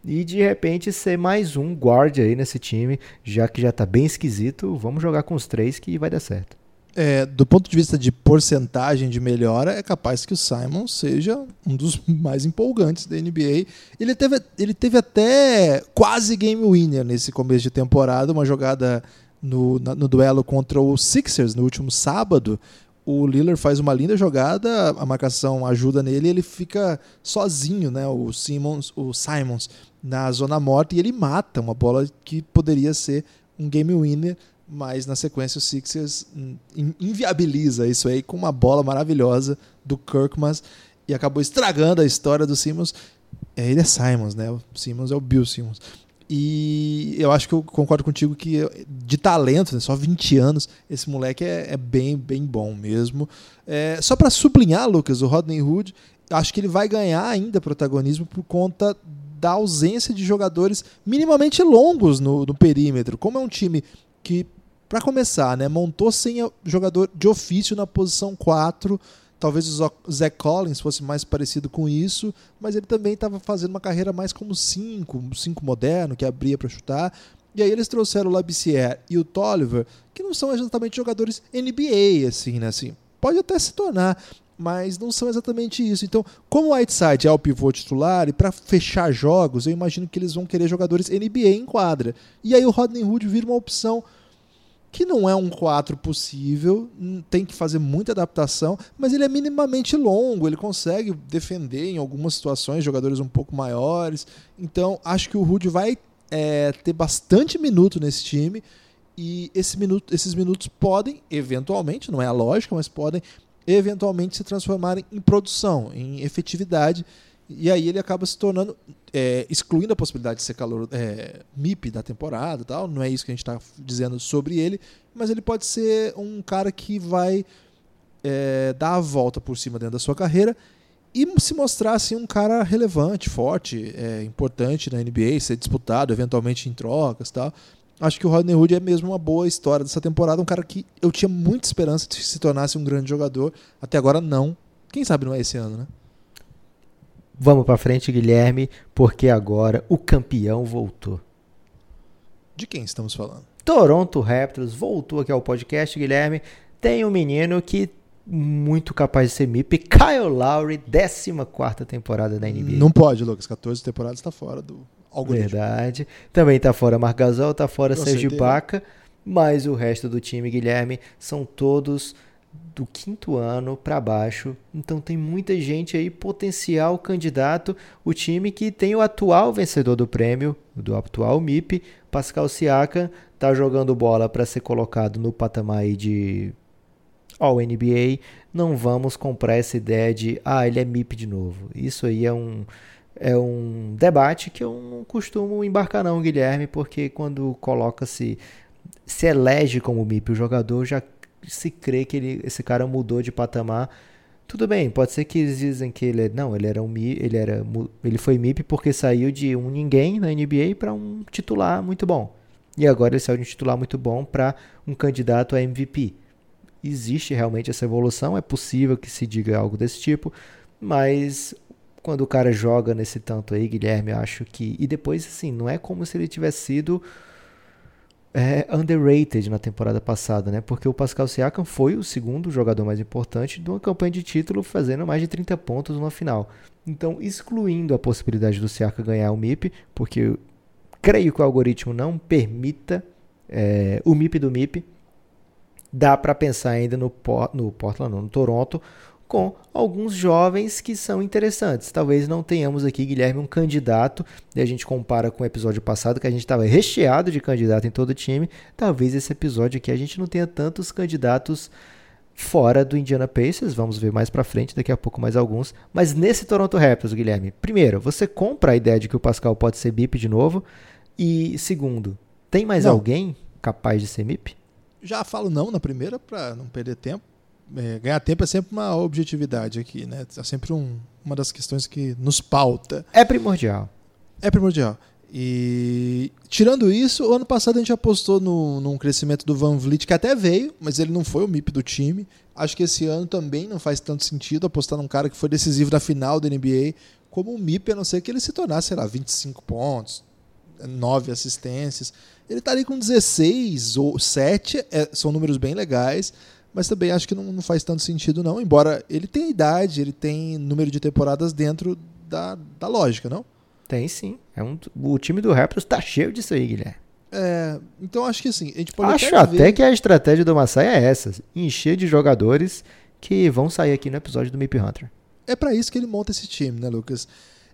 e de repente ser mais um guard aí nesse time, já que já tá bem esquisito, vamos jogar com os três que vai dar certo. É, do ponto de vista de porcentagem de melhora, é capaz que o Simon seja um dos mais empolgantes da NBA. Ele teve, ele teve até quase game winner nesse começo de temporada, uma jogada no, na, no duelo contra o Sixers no último sábado, o Lillard faz uma linda jogada, a marcação ajuda nele, ele fica sozinho, né? O Simmons, o Simons na zona morta e ele mata uma bola que poderia ser um game winner, mas na sequência o Sixers inviabiliza isso aí com uma bola maravilhosa do Kirkman e acabou estragando a história do Simmons. É, ele é Simons, né? O Simmons é o Bill Simmons. E eu acho que eu concordo contigo que de talento, né, só 20 anos, esse moleque é, é bem, bem bom mesmo. É, só para sublinhar, Lucas, o Rodney Hood, acho que ele vai ganhar ainda protagonismo por conta da ausência de jogadores minimamente longos no, no perímetro. Como é um time que, para começar, né, montou sem jogador de ofício na posição 4 Talvez o Zach Collins fosse mais parecido com isso, mas ele também estava fazendo uma carreira mais como 5, 5 moderno, que abria para chutar. E aí eles trouxeram o Labissière e o Tolliver, que não são exatamente jogadores NBA, assim, né? Assim, pode até se tornar, mas não são exatamente isso. Então, como o Whiteside é o pivô titular, e para fechar jogos, eu imagino que eles vão querer jogadores NBA em quadra. E aí o Rodney Hood vira uma opção que não é um 4 possível, hum, tem que fazer muita adaptação, mas ele é minimamente longo, ele consegue defender em algumas situações jogadores um pouco maiores. Então, acho que o Rudy vai é, ter bastante minuto nesse time e esse minuto, esses minutos podem, eventualmente, não é a lógica, mas podem eventualmente se transformarem em produção, em efetividade e aí ele acaba se tornando, é, excluindo a possibilidade de ser calor é, MIP da temporada tal. Não é isso que a gente está dizendo sobre ele, mas ele pode ser um cara que vai é, dar a volta por cima dentro da sua carreira e se mostrar assim, um cara relevante, forte, é, importante na NBA, ser disputado eventualmente em trocas tal. Acho que o Rodney Hood é mesmo uma boa história dessa temporada, um cara que eu tinha muita esperança de se tornasse um grande jogador. Até agora não. Quem sabe não é esse ano, né? Vamos para frente, Guilherme, porque agora o campeão voltou. De quem estamos falando? Toronto Raptors voltou aqui ao podcast, Guilherme. Tem um menino que muito capaz de ser MIP, Kyle Lowry, 14 temporada da NBA. Não pode, Lucas, 14 temporadas está fora do algoritmo. Verdade. Também está fora Marc Gasol, está fora Sérgio Baca, mas o resto do time, Guilherme, são todos do quinto ano para baixo. Então tem muita gente aí potencial candidato. O time que tem o atual vencedor do prêmio, do atual MIP, Pascal Siakam, tá jogando bola para ser colocado no patamar de All NBA. Não vamos comprar essa ideia de ah, ele é MIP de novo. Isso aí é um é um debate que eu não costumo embarcar não, Guilherme, porque quando coloca-se se elege como MIP o jogador já se crê que ele, esse cara mudou de patamar. Tudo bem, pode ser que eles dizem que ele é, não, ele era um ele era ele foi MIP porque saiu de um ninguém na NBA para um titular muito bom. E agora ele saiu de um titular muito bom para um candidato a MVP. Existe realmente essa evolução, é possível que se diga algo desse tipo, mas quando o cara joga nesse tanto aí, Guilherme, eu acho que e depois assim, não é como se ele tivesse sido é, underrated na temporada passada, né? Porque o Pascal Siakam foi o segundo jogador mais importante de uma campanha de título, fazendo mais de 30 pontos no final. Então, excluindo a possibilidade do Siakam ganhar o MIP, porque creio que o algoritmo não permita é, o MIP do MIP, dá para pensar ainda no, no Portland, não, no Toronto, com alguns jovens que são interessantes. Talvez não tenhamos aqui, Guilherme, um candidato, e a gente compara com o episódio passado, que a gente estava recheado de candidato em todo o time. Talvez esse episódio aqui a gente não tenha tantos candidatos fora do Indiana Pacers, vamos ver mais para frente, daqui a pouco mais alguns. Mas nesse Toronto Raptors, Guilherme, primeiro, você compra a ideia de que o Pascal pode ser BIP de novo? E segundo, tem mais não. alguém capaz de ser MIP? Já falo não na primeira para não perder tempo é, ganhar tempo é sempre uma objetividade aqui, né? É sempre um, uma das questões que nos pauta. É primordial. É primordial. E tirando isso, o ano passado a gente apostou no, num crescimento do Van Vliet, que até veio, mas ele não foi o MIP do time. Acho que esse ano também não faz tanto sentido apostar num cara que foi decisivo na final da NBA como o MIP, a não ser que ele se tornasse, sei lá, 25 pontos, 9 assistências. Ele tá ali com 16 ou 7, é, são números bem legais mas também acho que não, não, faz tanto sentido, não. Embora ele tenha idade, ele tem número de temporadas dentro da, da lógica, não? Tem sim. É um, o time do Raptors tá cheio disso aí, Guilherme. É, então acho que assim, a gente pode Acho até, até que a estratégia do Massai é essa: encher de jogadores que vão sair aqui no episódio do Mip Hunter. É para isso que ele monta esse time, né, Lucas?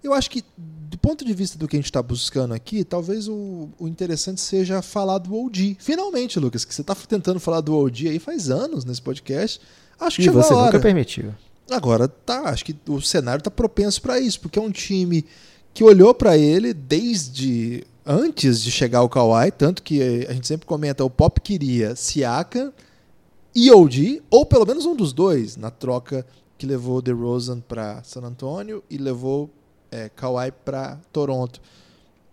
Eu acho que, do ponto de vista do que a gente está buscando aqui, talvez o, o, interessante seja falar do OG. Finalmente, Lucas, que você está tentando falar do OG aí faz anos nesse podcast. Acho que e você nunca permitiu. Agora tá, acho que o cenário está propenso para isso, porque é um time que olhou para ele desde antes de chegar o Kawhi, tanto que a gente sempre comenta, o Pop queria Siaka e OG, ou pelo menos um dos dois, na troca que levou o DeRozan para San Antonio e levou é, Kawhi para Toronto.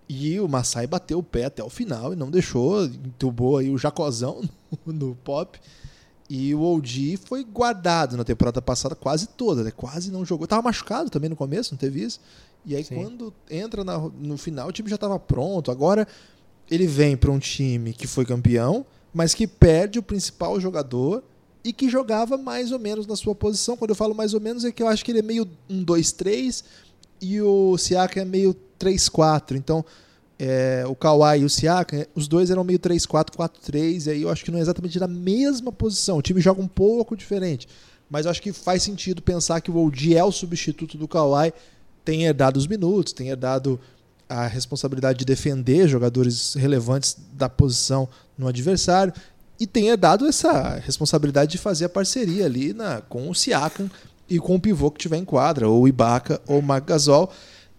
E o Masai bateu o pé até o final e não deixou, entubou aí o Jacozão no, no pop. E o OG foi guardado na temporada passada quase toda, né? Quase não jogou. Tava machucado também no começo, não teve isso? E aí Sim. quando entra na, no final, o time já estava pronto. Agora ele vem para um time que foi campeão, mas que perde o principal jogador e que jogava mais ou menos na sua posição. Quando eu falo mais ou menos é que eu acho que ele é meio um 2-3 e o Siaka é meio 3-4. Então, é, o Kawhi e o Siaka, os dois eram meio 3-4, 4-3, e aí eu acho que não é exatamente na mesma posição. O time joga um pouco diferente. Mas eu acho que faz sentido pensar que o OG é o substituto do Kawhi, tem herdado os minutos, tem herdado a responsabilidade de defender jogadores relevantes da posição no adversário e tem herdado essa responsabilidade de fazer a parceria ali na, com o Siakam e com o pivô que tiver em quadra, ou Ibaka ou Marc Gasol.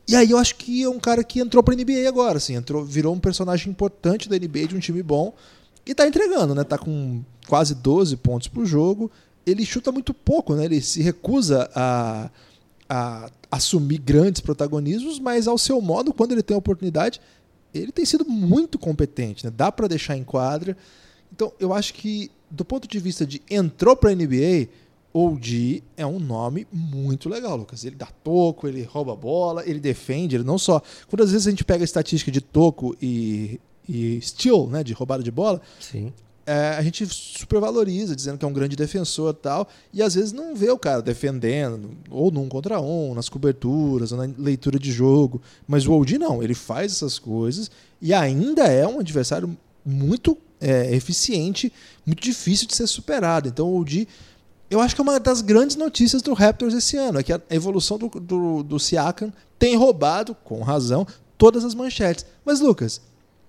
E aí eu acho que é um cara que entrou para NBA agora, assim, entrou, virou um personagem importante da NBA de um time bom e tá entregando, né? Tá com quase 12 pontos por jogo. Ele chuta muito pouco, né? Ele se recusa a, a assumir grandes protagonismos, mas ao seu modo, quando ele tem a oportunidade, ele tem sido muito competente, né? Dá para deixar em quadra. Então, eu acho que do ponto de vista de entrou para a NBA, OG é um nome muito legal, Lucas. Ele dá toco, ele rouba bola, ele defende, ele não só. Quando às vezes a gente pega a estatística de toco e, e steal, né, de roubada de bola, Sim. É, a gente supervaloriza, dizendo que é um grande defensor e tal, e às vezes não vê o cara defendendo, ou num contra um, nas coberturas, ou na leitura de jogo. Mas o OG não, ele faz essas coisas e ainda é um adversário muito é, eficiente, muito difícil de ser superado. Então o OG eu acho que é uma das grandes notícias do Raptors esse ano, é que a evolução do, do, do Siakam tem roubado, com razão, todas as manchetes. Mas, Lucas,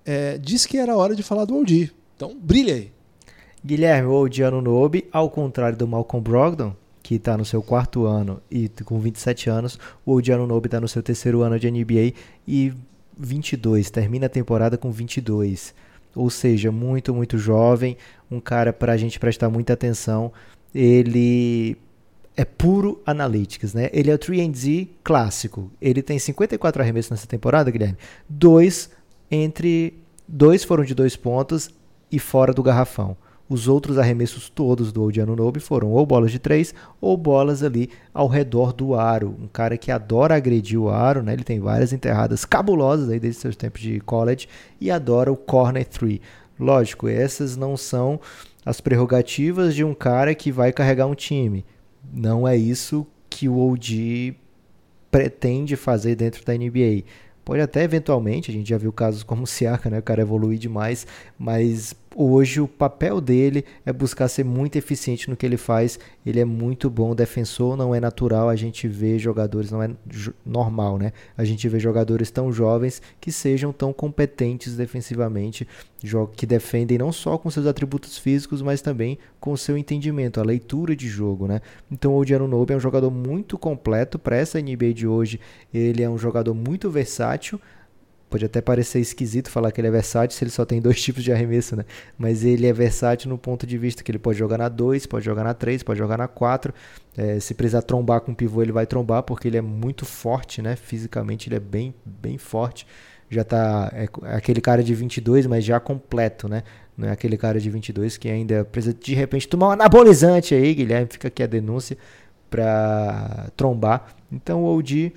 é, disse que era hora de falar do OG. Então, brilha aí. Guilherme, o OG Anunobi, ao contrário do Malcolm Brogdon, que está no seu quarto ano e com 27 anos, o OG Anunobi está no seu terceiro ano de NBA e 22, termina a temporada com 22. Ou seja, muito, muito jovem, um cara para a gente prestar muita atenção ele é puro analytics, né? Ele é o 3D clássico. Ele tem 54 arremessos nessa temporada, Guilherme. Dois entre dois foram de dois pontos e fora do garrafão. Os outros arremessos todos do Odiano Nobe foram ou bolas de três ou bolas ali ao redor do aro. Um cara que adora agredir o aro, né? Ele tem várias enterradas cabulosas aí desde seus tempos de college e adora o corner three. Lógico, essas não são as prerrogativas de um cara que vai carregar um time. Não é isso que o OG pretende fazer dentro da NBA. Pode até eventualmente, a gente já viu casos como o Siaka, né? O cara evolui demais, mas hoje o papel dele é buscar ser muito eficiente no que ele faz. Ele é muito bom defensor, não é natural a gente ver jogadores, não é normal, né? A gente vê jogadores tão jovens que sejam tão competentes defensivamente, que defendem não só com seus atributos físicos, mas também com o seu entendimento, a leitura de jogo, né? Então o Odiano Nobe é um jogador muito completo para essa NBA de hoje. Ele é um jogador muito versátil Pode até parecer esquisito falar que ele é versátil se ele só tem dois tipos de arremesso, né? Mas ele é versátil no ponto de vista que ele pode jogar na 2, pode jogar na 3, pode jogar na 4. É, se precisar trombar com o pivô, ele vai trombar porque ele é muito forte, né? Fisicamente ele é bem, bem forte. Já tá é, é aquele cara de 22, mas já completo, né? Não é aquele cara de 22 que ainda precisa de repente tomar um anabolizante aí, Guilherme, fica aqui a denúncia para trombar. Então o OG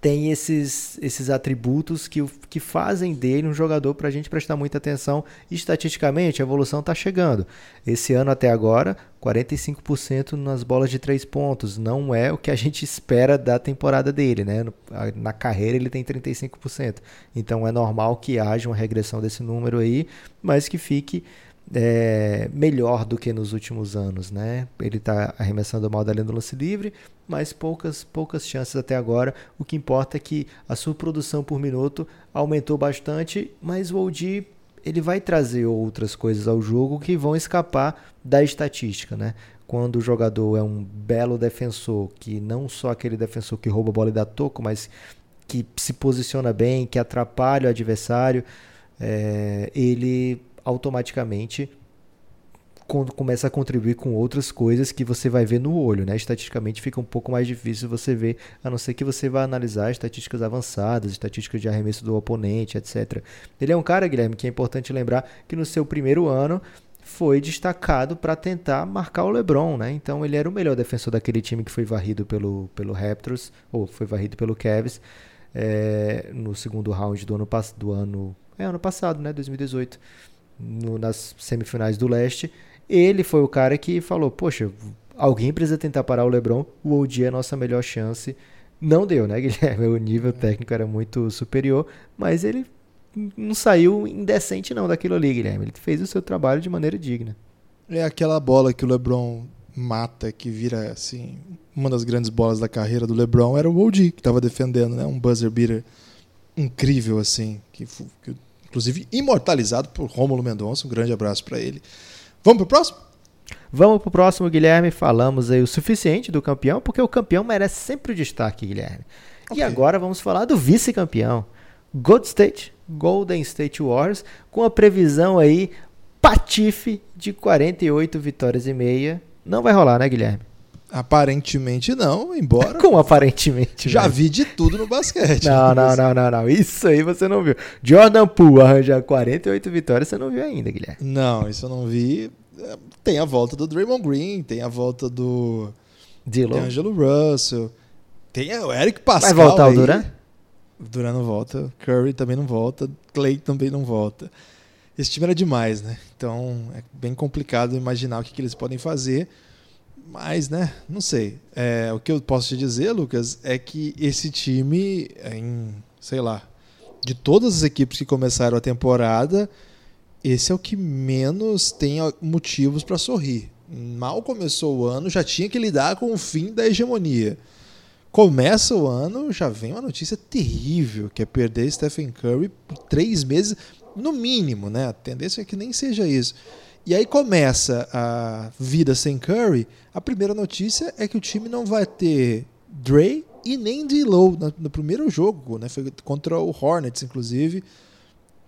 tem esses, esses atributos que, que fazem dele um jogador para a gente prestar muita atenção. Estatisticamente, a evolução está chegando. Esse ano até agora, 45% nas bolas de três pontos. Não é o que a gente espera da temporada dele. Né? Na carreira ele tem 35%. Então é normal que haja uma regressão desse número aí, mas que fique é, melhor do que nos últimos anos, né? Ele está arremessando mal da linha do lance livre, mas poucas, poucas chances até agora. O que importa é que a sua produção por minuto aumentou bastante, mas o OG ele vai trazer outras coisas ao jogo que vão escapar da estatística, né? Quando o jogador é um belo defensor, que não só aquele defensor que rouba a bola e dá toco, mas que se posiciona bem, que atrapalha o adversário, é, ele automaticamente começa a contribuir com outras coisas que você vai ver no olho, né? Estatisticamente fica um pouco mais difícil você ver, a não ser que você vá analisar estatísticas avançadas, estatísticas de arremesso do oponente, etc. Ele é um cara, Guilherme, que é importante lembrar que no seu primeiro ano foi destacado para tentar marcar o LeBron, né? Então ele era o melhor defensor daquele time que foi varrido pelo, pelo Raptors, ou foi varrido pelo Cavs, é, no segundo round do ano, do ano, é, ano passado, né? 2018 no, nas semifinais do leste, ele foi o cara que falou: Poxa, alguém precisa tentar parar o LeBron, o OG é a nossa melhor chance. Não deu, né, Guilherme? O nível técnico era muito superior, mas ele não saiu indecente não daquilo ali, Guilherme. Ele fez o seu trabalho de maneira digna. É aquela bola que o LeBron mata, que vira assim, uma das grandes bolas da carreira do LeBron era o OG que estava defendendo, né? Um buzzer beater incrível assim, que, que inclusive imortalizado por Rômulo Mendonça. Um grande abraço para ele. Vamos pro próximo? Vamos pro próximo, Guilherme. Falamos aí o suficiente do campeão, porque o campeão merece sempre o destaque, Guilherme. Okay. E agora vamos falar do vice-campeão. Gold State, Golden State Warriors, com a previsão aí patife de 48 vitórias e meia. Não vai rolar, né, Guilherme? Aparentemente não, embora. Como aparentemente? Já vi de tudo no basquete. Não, não, não, não, não. Isso aí você não viu. Jordan Poole arranjar 48 vitórias, você não viu ainda, Guilherme. Não, isso eu não vi. Tem a volta do Draymond Green, tem a volta do Angelo Russell, tem o Eric Pascal. Vai voltar o Duran? Duran não volta, Curry também não volta, Clay também não volta. Esse time era demais, né? Então é bem complicado imaginar o que, que eles podem fazer. Mas, né, não sei. É, o que eu posso te dizer, Lucas, é que esse time, em, sei lá, de todas as equipes que começaram a temporada, esse é o que menos tem motivos para sorrir. Mal começou o ano, já tinha que lidar com o fim da hegemonia. Começa o ano, já vem uma notícia terrível, que é perder Stephen Curry por três meses, no mínimo, né? A tendência é que nem seja isso. E aí começa a vida sem Curry. A primeira notícia é que o time não vai ter Dre e nem D-Low no, primeiro jogo, né? Foi contra o Hornets, inclusive.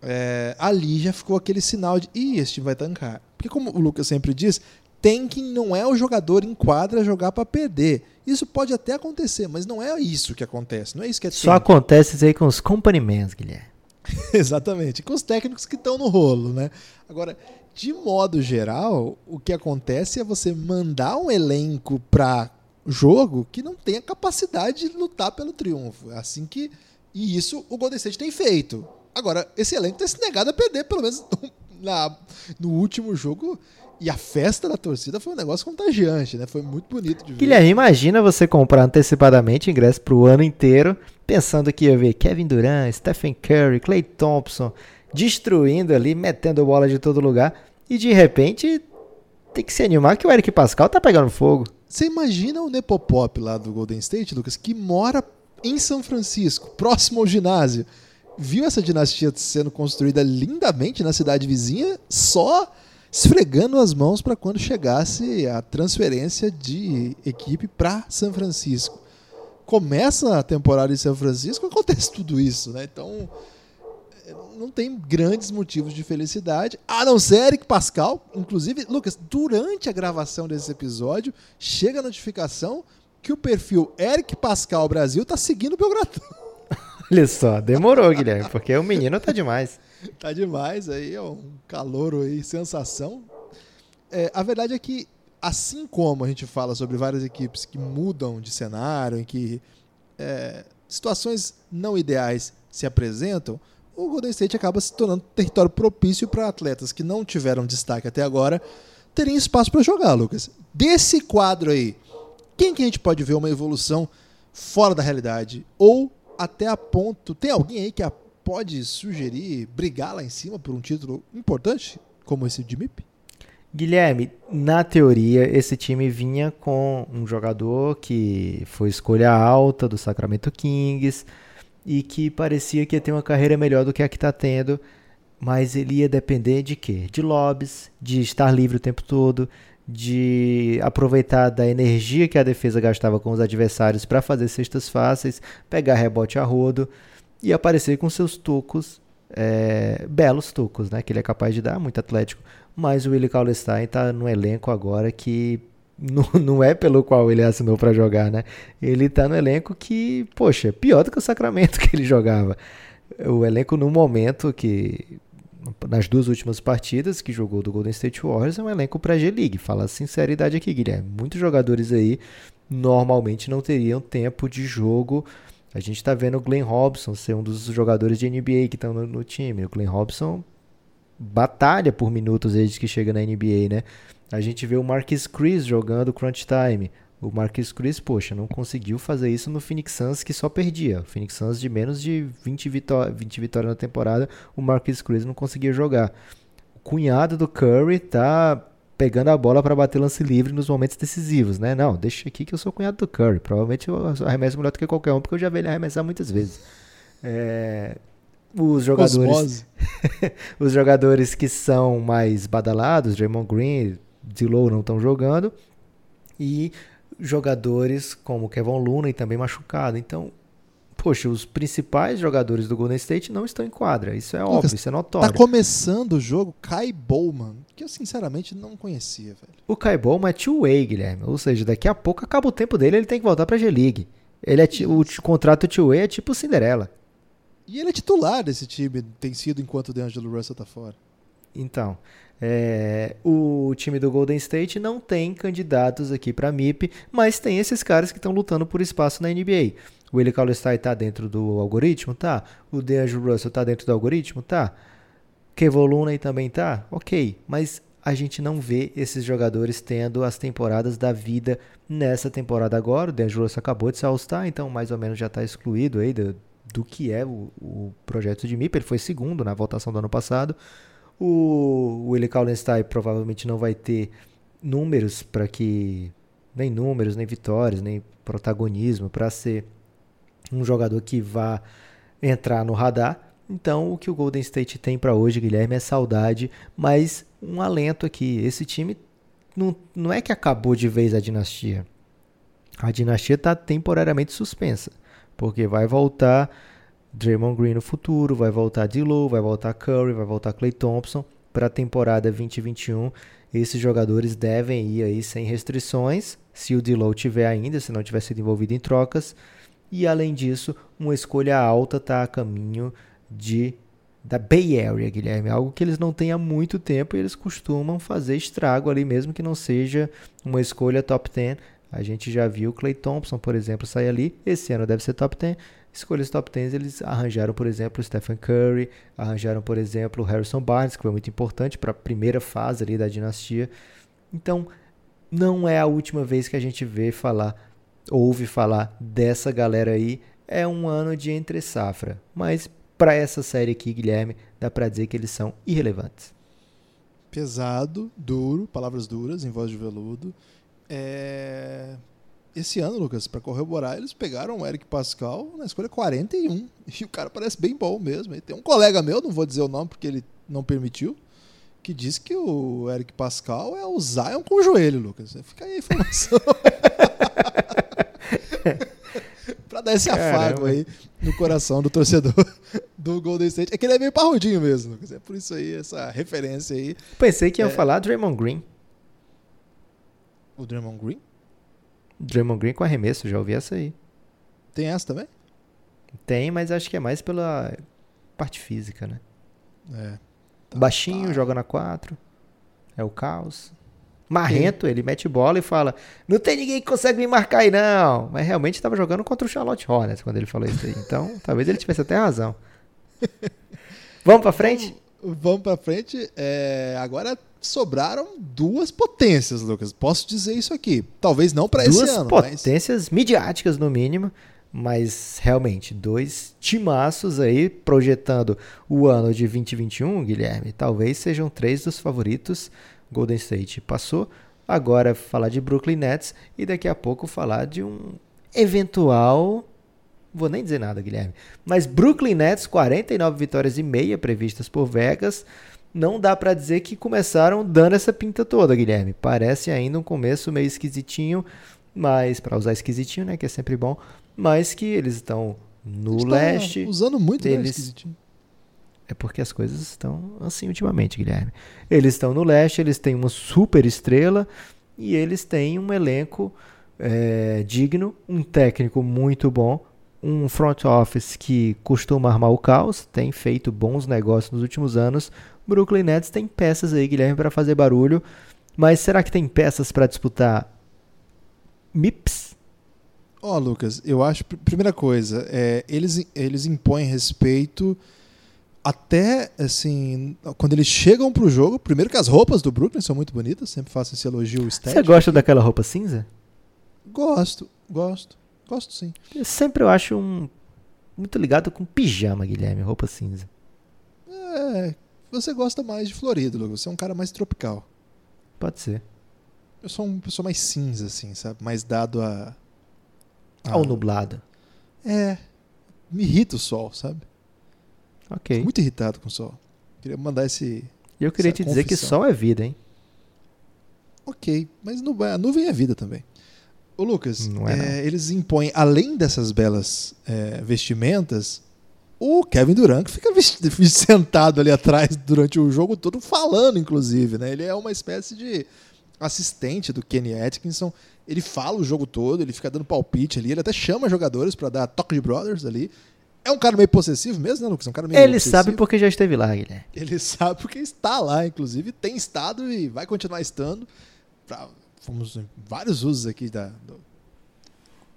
É, ali já ficou aquele sinal de ih, esse time vai tancar. Porque como o Lucas sempre diz, tanking não é o jogador em quadra jogar para perder. Isso pode até acontecer, mas não é isso que acontece. Não é isso que é Só acontece isso aí com os company mans, Guilherme. Exatamente, com os técnicos que estão no rolo, né? Agora, de modo geral, o que acontece é você mandar um elenco para jogo que não tem a capacidade de lutar pelo triunfo. É assim que. E isso o Golden State tem feito. Agora, esse elenco tem se negado a perder pelo menos na, no último jogo. E a festa da torcida foi um negócio contagiante, né? Foi muito bonito de ver. Guilherme, imagina você comprar antecipadamente ingresso para o ano inteiro, pensando que ia ver Kevin Durant, Stephen Curry, Clay Thompson, destruindo ali, metendo bola de todo lugar. E de repente tem que se animar que o Eric Pascal tá pegando fogo. Você imagina o Nepopop lá do Golden State, Lucas, que mora em São Francisco, próximo ao ginásio. Viu essa dinastia sendo construída lindamente na cidade vizinha, só esfregando as mãos para quando chegasse a transferência de equipe para São Francisco. Começa a temporada em São Francisco, acontece tudo isso, né? Então, não tem grandes motivos de felicidade, a não ser Eric Pascal. Inclusive, Lucas, durante a gravação desse episódio, chega a notificação que o perfil Eric Pascal Brasil tá seguindo o Belgradão. Olha só, demorou, Guilherme, porque o menino tá demais. tá demais aí, é um calor aí, sensação. É, a verdade é que, assim como a gente fala sobre várias equipes que mudam de cenário, em que é, situações não ideais se apresentam, o Golden State acaba se tornando território propício para atletas que não tiveram destaque até agora terem espaço para jogar, Lucas. Desse quadro aí, quem que a gente pode ver uma evolução fora da realidade? Ou até a ponto. Tem alguém aí que pode sugerir brigar lá em cima por um título importante, como esse de MIP? Guilherme, na teoria, esse time vinha com um jogador que foi escolha alta do Sacramento Kings e que parecia que ia ter uma carreira melhor do que a que está tendo, mas ele ia depender de quê? De lobbies, de estar livre o tempo todo, de aproveitar da energia que a defesa gastava com os adversários para fazer cestas fáceis, pegar rebote a rodo e aparecer com seus tocos, é, belos tocos, né, que ele é capaz de dar, muito atlético. Mas o Willie Cauley-Stein está no elenco agora que não, não é pelo qual ele assinou para jogar, né? Ele tá no elenco que, poxa, é pior do que o Sacramento que ele jogava. O elenco no momento que nas duas últimas partidas que jogou do Golden State Warriors é um elenco para G-League. Fala a sinceridade aqui, Guilherme. Muitos jogadores aí normalmente não teriam tempo de jogo. A gente está vendo o Glenn Robson ser um dos jogadores de NBA que estão no, no, time. O Glenn Robson batalha por minutos desde que chega na NBA, né? A gente vê o Marquis Chris jogando Crunch Time. O Marquis Chris, poxa, não conseguiu fazer isso no Phoenix Suns que só perdia. O Phoenix Suns de menos de 20, vitó 20 vitórias na temporada, o Marquis Chris não conseguia jogar. O cunhado do Curry tá pegando a bola para bater lance livre nos momentos decisivos, né? Não, deixa aqui que eu sou cunhado do Curry. Provavelmente eu arremesso melhor do que qualquer um, porque eu já vi ele arremessar muitas vezes. É, os jogadores os jogadores que são mais badalados, Draymond Green, Zillow não estão jogando. E jogadores como Kevin Looney também machucado. Então, poxa, os principais jogadores do Golden State não estão em quadra. Isso é Lucas, óbvio, isso é notório. Tá começando o jogo Kai Bowman, que eu sinceramente não conhecia, velho. O Kai Bowman é two-way, Guilherme. Ou seja, daqui a pouco acaba o tempo dele, ele tem que voltar pra G-League. Ele é o contrato two-way é tipo Cinderela. E ele é titular desse time, tem sido enquanto o DeAngelo Russell tá fora. Então, é, o time do Golden State não tem candidatos aqui para MIP, mas tem esses caras que estão lutando por espaço na NBA. O Willie Cauley-Stein está dentro do algoritmo? Tá. O DeAngelo Russell está dentro do algoritmo? Tá. Kevon Looney também tá? Ok. Mas a gente não vê esses jogadores tendo as temporadas da vida nessa temporada agora. O DeAngelo Russell acabou de se all então mais ou menos já está excluído aí do, do que é o, o projeto de MIP. Ele foi segundo na votação do ano passado. O Willie Kallenstein provavelmente não vai ter números para que. Nem números, nem vitórias, nem protagonismo para ser um jogador que vá entrar no radar. Então, o que o Golden State tem para hoje, Guilherme, é saudade, mas um alento aqui. Esse time não, não é que acabou de vez a dinastia. A dinastia está temporariamente suspensa, porque vai voltar Draymond Green no futuro, vai voltar D'Lo, vai voltar Curry, vai voltar Clay Thompson para a temporada 2021. Esses jogadores devem ir aí sem restrições, se o D'Lo tiver ainda, se não tiver sido envolvido em trocas. E além disso, uma escolha alta está a caminho de da Bay Area, Guilherme, algo que eles não têm há muito tempo e eles costumam fazer estrago ali mesmo que não seja uma escolha top 10. A gente já viu Clay Thompson, por exemplo, sair ali. Esse ano deve ser top 10 escolhas top 10 eles arranjaram, por exemplo, o Stephen Curry, arranjaram, por exemplo, o Harrison Barnes, que foi muito importante para a primeira fase ali da dinastia. Então, não é a última vez que a gente vê falar, ouve falar dessa galera aí. É um ano de entre safra, mas para essa série aqui, Guilherme, dá para dizer que eles são irrelevantes. Pesado, duro, palavras duras em voz de veludo. É esse ano, Lucas, para corroborar, eles pegaram o Eric Pascal na escolha 41. E o cara parece bem bom mesmo. E tem um colega meu, não vou dizer o nome porque ele não permitiu, que diz que o Eric Pascal é o Zion com o joelho, Lucas. Fica aí a informação. pra dar esse Caramba. afago aí no coração do torcedor do Golden State. É que ele é meio parrudinho mesmo, Lucas. É por isso aí, essa referência aí. Pensei que iam é... falar Draymond Green. O Draymond Green? Draymond Green com arremesso, já ouvi essa aí. Tem essa também? Tem, mas acho que é mais pela parte física, né? É. Tá, Baixinho, tá. joga na 4. É o caos. Marrento, ele mete bola e fala: Não tem ninguém que consegue me marcar aí, não. Mas realmente estava jogando contra o Charlotte Hornets quando ele falou isso aí. Então, talvez ele tivesse até razão. Vamos para frente? Vamos, para frente. É, agora sobraram duas potências, Lucas. Posso dizer isso aqui. Talvez não para esse ano. Duas potências mas... midiáticas, no mínimo. Mas realmente, dois timaços aí projetando o ano de 2021, Guilherme. Talvez sejam três dos favoritos. Golden State passou. Agora falar de Brooklyn Nets e daqui a pouco falar de um eventual. Vou nem dizer nada, Guilherme. Mas Brooklyn Nets, 49 vitórias e meia previstas por Vegas não dá para dizer que começaram dando essa pinta toda, Guilherme. Parece ainda um começo meio esquisitinho, mas para usar esquisitinho, né, que é sempre bom, mas que eles estão no eles leste. Usando muito eles... esquisitinho. É porque as coisas estão assim ultimamente, Guilherme. Eles estão no leste, eles têm uma super estrela e eles têm um elenco é, digno, um técnico muito bom, um front office que costuma armar o caos, tem feito bons negócios nos últimos anos, Brooklyn Nets tem peças aí, Guilherme, para fazer barulho. Mas será que tem peças para disputar MIPS? Ó, oh, Lucas, eu acho, primeira coisa, é, eles, eles impõem respeito até, assim, quando eles chegam pro jogo, primeiro que as roupas do Brooklyn são muito bonitas, sempre faço esse elogio estético. Você gosta daquela roupa cinza? Gosto, gosto, gosto sim. Eu sempre eu acho um muito ligado com pijama, Guilherme, roupa cinza. É, você gosta mais de Florido, Lucas. Você é um cara mais tropical. Pode ser. Eu sou uma pessoa mais cinza, assim, sabe? Mais dado a. a... Ao nublado. É. Me irrita o sol, sabe? Ok. Muito irritado com o sol. Queria mandar esse. E eu queria te confissão. dizer que sol é vida, hein? Ok, mas a nuvem é vida também. Ô Lucas, é, é, eles impõem, além dessas belas é, vestimentas, o Kevin Durant fica sentado ali atrás durante o jogo todo falando, inclusive, né? Ele é uma espécie de assistente do Kenny Atkinson. Ele fala o jogo todo, ele fica dando palpite ali, ele até chama jogadores para dar toque de brothers ali. É um cara meio possessivo mesmo, né, Lucas? É um cara meio ele sabe porque já esteve lá, Guilherme. Ele sabe porque está lá, inclusive, tem estado e vai continuar estando. Pra, fomos em vários usos aqui da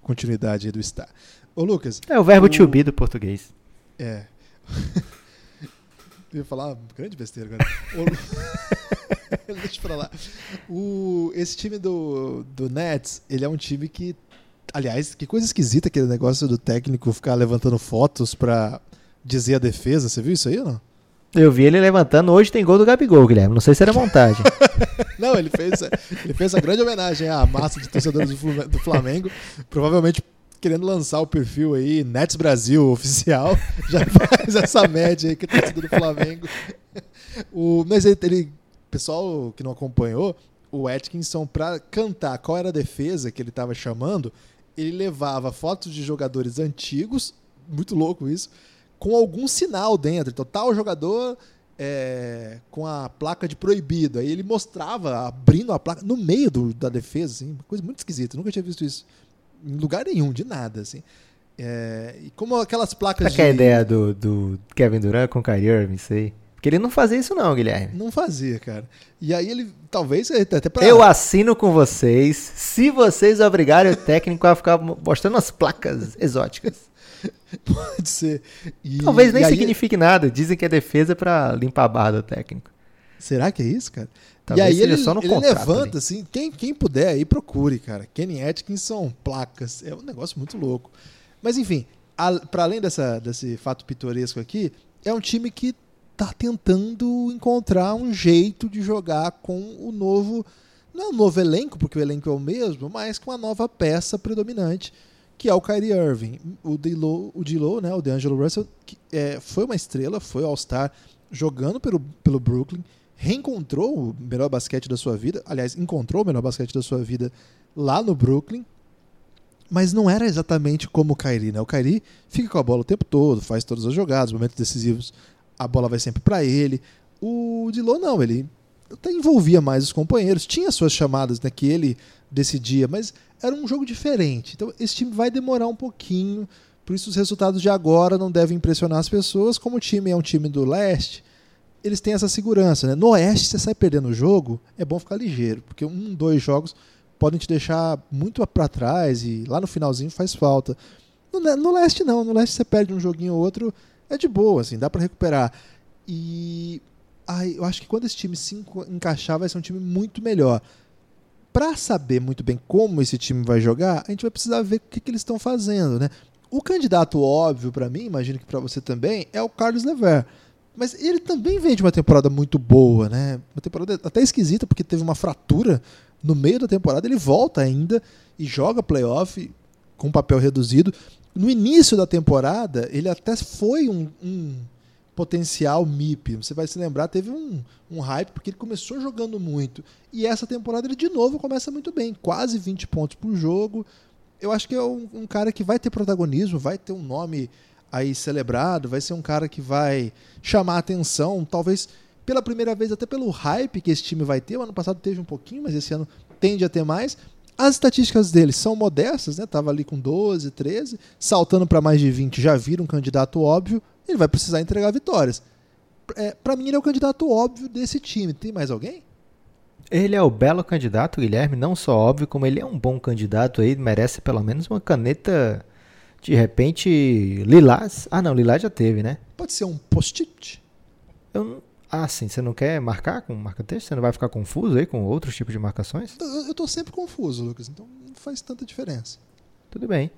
continuidade do estar. Ô, Lucas. É o verbo o... to be do português. É. Eu ia falar uma grande besteira agora. Deixa pra lá. O, esse time do, do Nets, ele é um time que. Aliás, que coisa esquisita aquele negócio do técnico ficar levantando fotos pra dizer a defesa. Você viu isso aí ou não? Eu vi ele levantando. Hoje tem gol do Gabigol, Guilherme. Não sei se era montagem. não, ele fez, ele fez a grande homenagem à massa de torcedores do Flamengo. Provavelmente querendo lançar o perfil aí, Nets Brasil oficial, já faz essa média aí que tá do Flamengo. O, mas ele, ele, pessoal que não acompanhou, o Atkinson, para cantar qual era a defesa que ele estava chamando, ele levava fotos de jogadores antigos, muito louco isso, com algum sinal dentro. Então, tal jogador é, com a placa de proibido. Aí ele mostrava, abrindo a placa no meio do, da defesa, assim, uma coisa muito esquisita. Eu nunca tinha visto isso em lugar nenhum, de nada, assim. É, e como aquelas placas Será de... que é a ideia do, do Kevin Durant com Kyrie Irving, sei? Porque ele não fazia isso não, Guilherme. Não fazia, cara. E aí ele, talvez, até pra... Eu assino com vocês se vocês obrigarem o técnico a ficar mostrando as placas exóticas. Pode ser. E, Talvez nem e aí- signifique nada. Dizem que é defesa pra limpar a barra do técnico. Será que é isso, cara? Talvez e aí seja ele, só no ele contrato levanta, ali. assim, quem, quem puder aí procure, cara. Kenny Atkinson, placas. É um negócio muito louco. Mas enfim, para além dessa, desse fato pitoresco aqui, é um time que tá tentando encontrar um jeito de jogar com o novo. Não é um novo elenco, porque o elenco é o mesmo, mas com a nova peça predominante, que é o Kyrie Irving. O D'Lo, o D'Lo, né, o DeAngelo Russell, que, é, foi uma estrela, foi All-Star, jogando pelo, pelo Brooklyn, reencontrou o melhor basquete da sua vida, aliás, encontrou o melhor basquete da sua vida lá no Brooklyn, mas não era exatamente como o Kyrie, né? O Kyrie fica com a bola o tempo todo, faz todas as jogadas, momentos decisivos, a bola vai sempre para ele. O D'Lo não, ele até envolvia mais os companheiros, tinha suas chamadas né, que ele decidia, mas era um jogo diferente. Então esse time vai demorar um pouquinho, por isso os resultados de agora não devem impressionar as pessoas. Como o time é um time do leste, eles têm essa segurança. Né? No oeste, você sai perdendo o jogo, é bom ficar ligeiro, porque um, dois jogos podem te deixar muito para trás e lá no finalzinho faz falta. No, le- no leste não, no leste você perde um joguinho ou outro, é de boa, assim, dá para recuperar. E ai, eu acho que quando esse time se encaixar, vai ser um time muito melhor. Para saber muito bem como esse time vai jogar, a gente vai precisar ver o que, que eles estão fazendo, né? O candidato óbvio para mim, imagino que para você também, é o Carlos Lever. Mas ele também vem de uma temporada muito boa, né? Uma temporada até esquisita, porque teve uma fratura no meio da temporada. Ele volta ainda e joga playoff com papel reduzido. No início da temporada, ele até foi um, um potencial MIP. Você vai se lembrar, teve um, um hype, porque ele começou jogando muito. E essa temporada ele de novo começa muito bem, quase 20 pontos por jogo. Eu acho que é um, um cara que vai ter protagonismo, vai ter um nome aí celebrado, vai ser um cara que vai chamar atenção, talvez pela primeira vez até pelo hype que esse time vai ter. O ano passado teve um pouquinho, mas esse ano tende a ter mais. As estatísticas dele são modestas, né? Tava ali com 12, 13, saltando para mais de 20, já vira um candidato óbvio. Ele vai precisar entregar vitórias. É, para mim ele é o candidato óbvio desse time. Tem mais alguém? Ele é o belo candidato, Guilherme, não só óbvio, como ele é um bom candidato aí, merece pelo menos uma caneta, de repente, lilás. Ah, não, lilás já teve, né? Pode ser um post-it. Eu não... Ah, sim, você não quer marcar com marca-texto? Você não vai ficar confuso aí com outros tipos de marcações? Eu, eu tô sempre confuso, Lucas, então não faz tanta diferença. Tudo bem.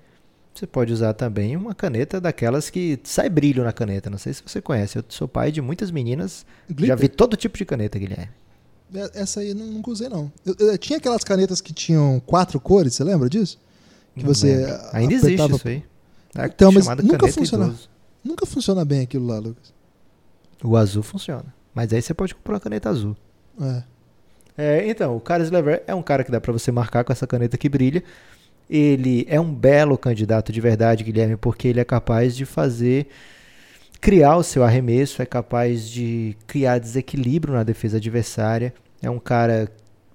Você pode usar também uma caneta daquelas que sai brilho na caneta. Não sei se você conhece. Eu sou pai de muitas meninas. Já Glitter? vi todo tipo de caneta, Guilherme. É, Essa aí eu nu- nunca usei, não. Eu, eu tinha aquelas canetas que tinham quatro cores, você lembra disso? Que Não você lembro. Ainda existe apertava- isso aí. É Então, mas nunca funcionou. idoso. Nunca funciona bem aquilo lá, Lucas. O azul funciona. Mas aí você pode comprar uma caneta azul. É. É, então, o Carlos Lever é um cara que dá pra você marcar com essa caneta que brilha. Ele é um belo candidato de verdade, Guilherme, porque ele é capaz de fazer criar o seu arremesso, é capaz de criar desequilíbrio na defesa adversária. É um cara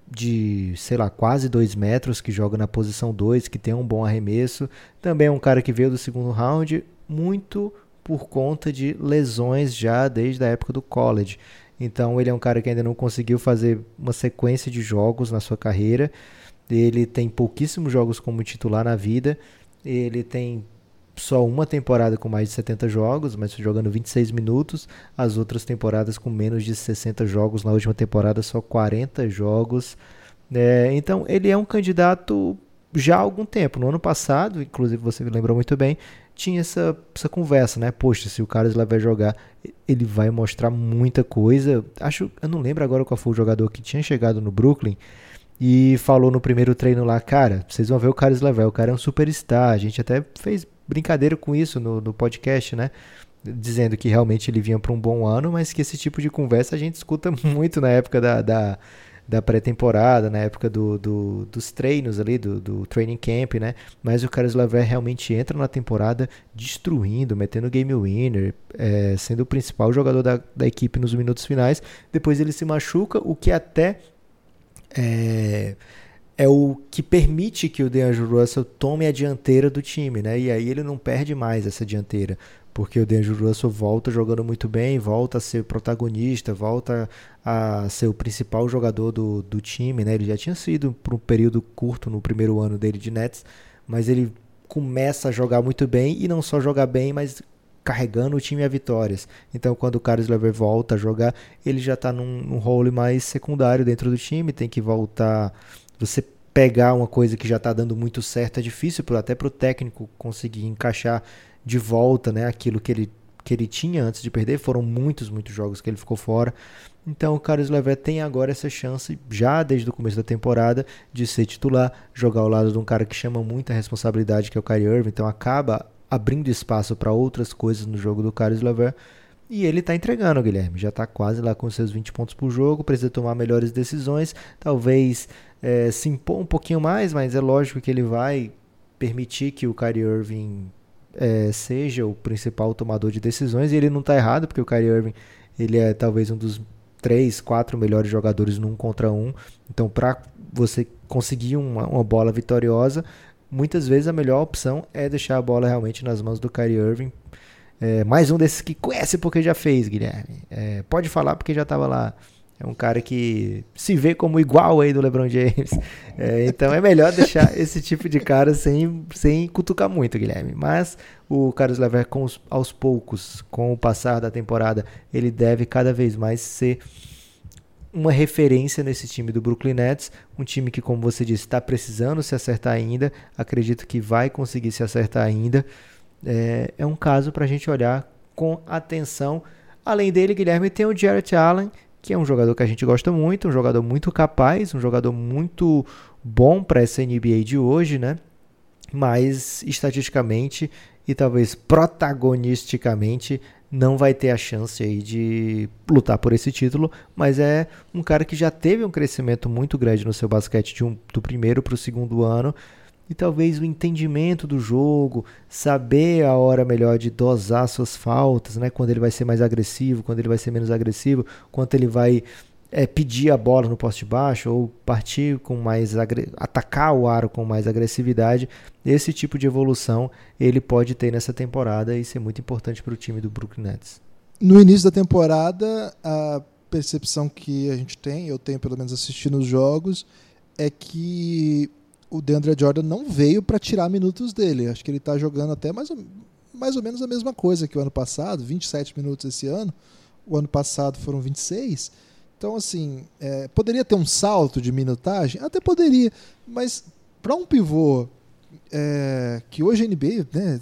de, sei lá, quase 2 metros que joga na posição 2, que tem um bom arremesso. Também é um cara que veio do segundo round muito por conta de lesões já desde a época do college. Então ele é um cara que ainda não conseguiu fazer uma sequência de jogos na sua carreira. Ele tem pouquíssimos jogos como titular na vida. Ele tem só uma temporada com mais de 70 jogos, mas jogando 26 minutos. As outras temporadas com menos de 60 jogos. Na última temporada, só 40 jogos. É, então, ele é um candidato já há algum tempo. No ano passado, inclusive você lembrou muito bem, tinha essa, essa conversa, né? Poxa, se o Carlos lá vai jogar, ele vai mostrar muita coisa. Acho, eu não lembro agora qual foi o jogador que tinha chegado no Brooklyn e falou no primeiro treino lá, cara, vocês vão ver o Carlos Level, o cara é um superstar. A gente até fez brincadeira com isso no, no podcast, né? Dizendo que realmente ele vinha para um bom ano, mas que esse tipo de conversa a gente escuta muito na época da, da, da pré-temporada, na época do, do, dos treinos ali, do, do training camp, né? Mas o Carlos Lever realmente entra na temporada destruindo, metendo game winner, é, sendo o principal jogador da, da equipe nos minutos finais. Depois ele se machuca, o que até é, é o que permite que o DeAngelo Russell tome a dianteira do time, né? E aí ele não perde mais essa dianteira, porque o DeAngelo Russell volta jogando muito bem, volta a ser protagonista, volta a ser o principal jogador do, do time, né? Ele já tinha sido por um período curto no primeiro ano dele de Nets, mas ele começa a jogar muito bem e não só jogar bem, mas carregando o time a vitórias. Então, quando o Carlos Lever volta a jogar, ele já está num, num role mais secundário dentro do time, tem que voltar. Você pegar uma coisa que já está dando muito certo é difícil, até para o técnico conseguir encaixar de volta né, aquilo que ele, que ele tinha antes de perder. Foram muitos, muitos jogos que ele ficou fora. Então o Carlos Lever tem agora essa chance, já desde o começo da temporada, de ser titular, jogar ao lado de um cara que chama muita responsabilidade, que é o Kyrie Irving. Então acaba abrindo espaço para outras coisas no jogo do Carlos Lever. E ele está entregando, Guilherme. Já está quase lá com seus 20 pontos por jogo. Precisa tomar melhores decisões. Talvez é, se impor um pouquinho mais, mas é lógico que ele vai permitir que o Kyrie Irving é, seja o principal tomador de decisões. E ele não está errado, porque o Kyrie Irving ele é talvez um dos três, quatro melhores jogadores num contra um. Então, para você conseguir uma, uma bola vitoriosa, muitas vezes a melhor opção é deixar a bola realmente nas mãos do Kyrie Irving. É, mais um desses que conhece porque já fez, Guilherme. É, pode falar porque já estava lá. É um cara que se vê como igual aí do LeBron James. É, então é melhor deixar esse tipo de cara sem, sem cutucar muito, Guilherme. Mas o Carlos Lever, com os, aos poucos, com o passar da temporada, ele deve cada vez mais ser uma referência nesse time do Brooklyn Nets, um time que, como você disse, está precisando se acertar ainda. Acredito que vai conseguir se acertar ainda. É, é um caso para a gente olhar com atenção. Além dele, Guilherme, tem o Jarrett Allen, que é um jogador que a gente gosta muito, um jogador muito capaz, um jogador muito bom para essa NBA de hoje, né? Mas estatisticamente e talvez protagonisticamente não vai ter a chance aí de lutar por esse título, mas é um cara que já teve um crescimento muito grande no seu basquete um, do primeiro para o segundo ano e talvez o entendimento do jogo, saber a hora melhor de dosar suas faltas, né? Quando ele vai ser mais agressivo, quando ele vai ser menos agressivo, quanto ele vai é, pedir a bola no poste baixo ou partir com mais atacar o aro com mais agressividade. Esse tipo de evolução ele pode ter nessa temporada e ser muito importante para o time do Brooklyn Nets. No início da temporada, a percepção que a gente tem, eu tenho pelo menos assistindo os jogos, é que o DeAndre Jordan não veio para tirar minutos dele. Acho que ele está jogando até mais ou, mais ou menos a mesma coisa que o ano passado, 27 minutos esse ano. O ano passado foram 26 então, assim, é, poderia ter um salto de minutagem? Até poderia, mas para um pivô é, que hoje a NBA né,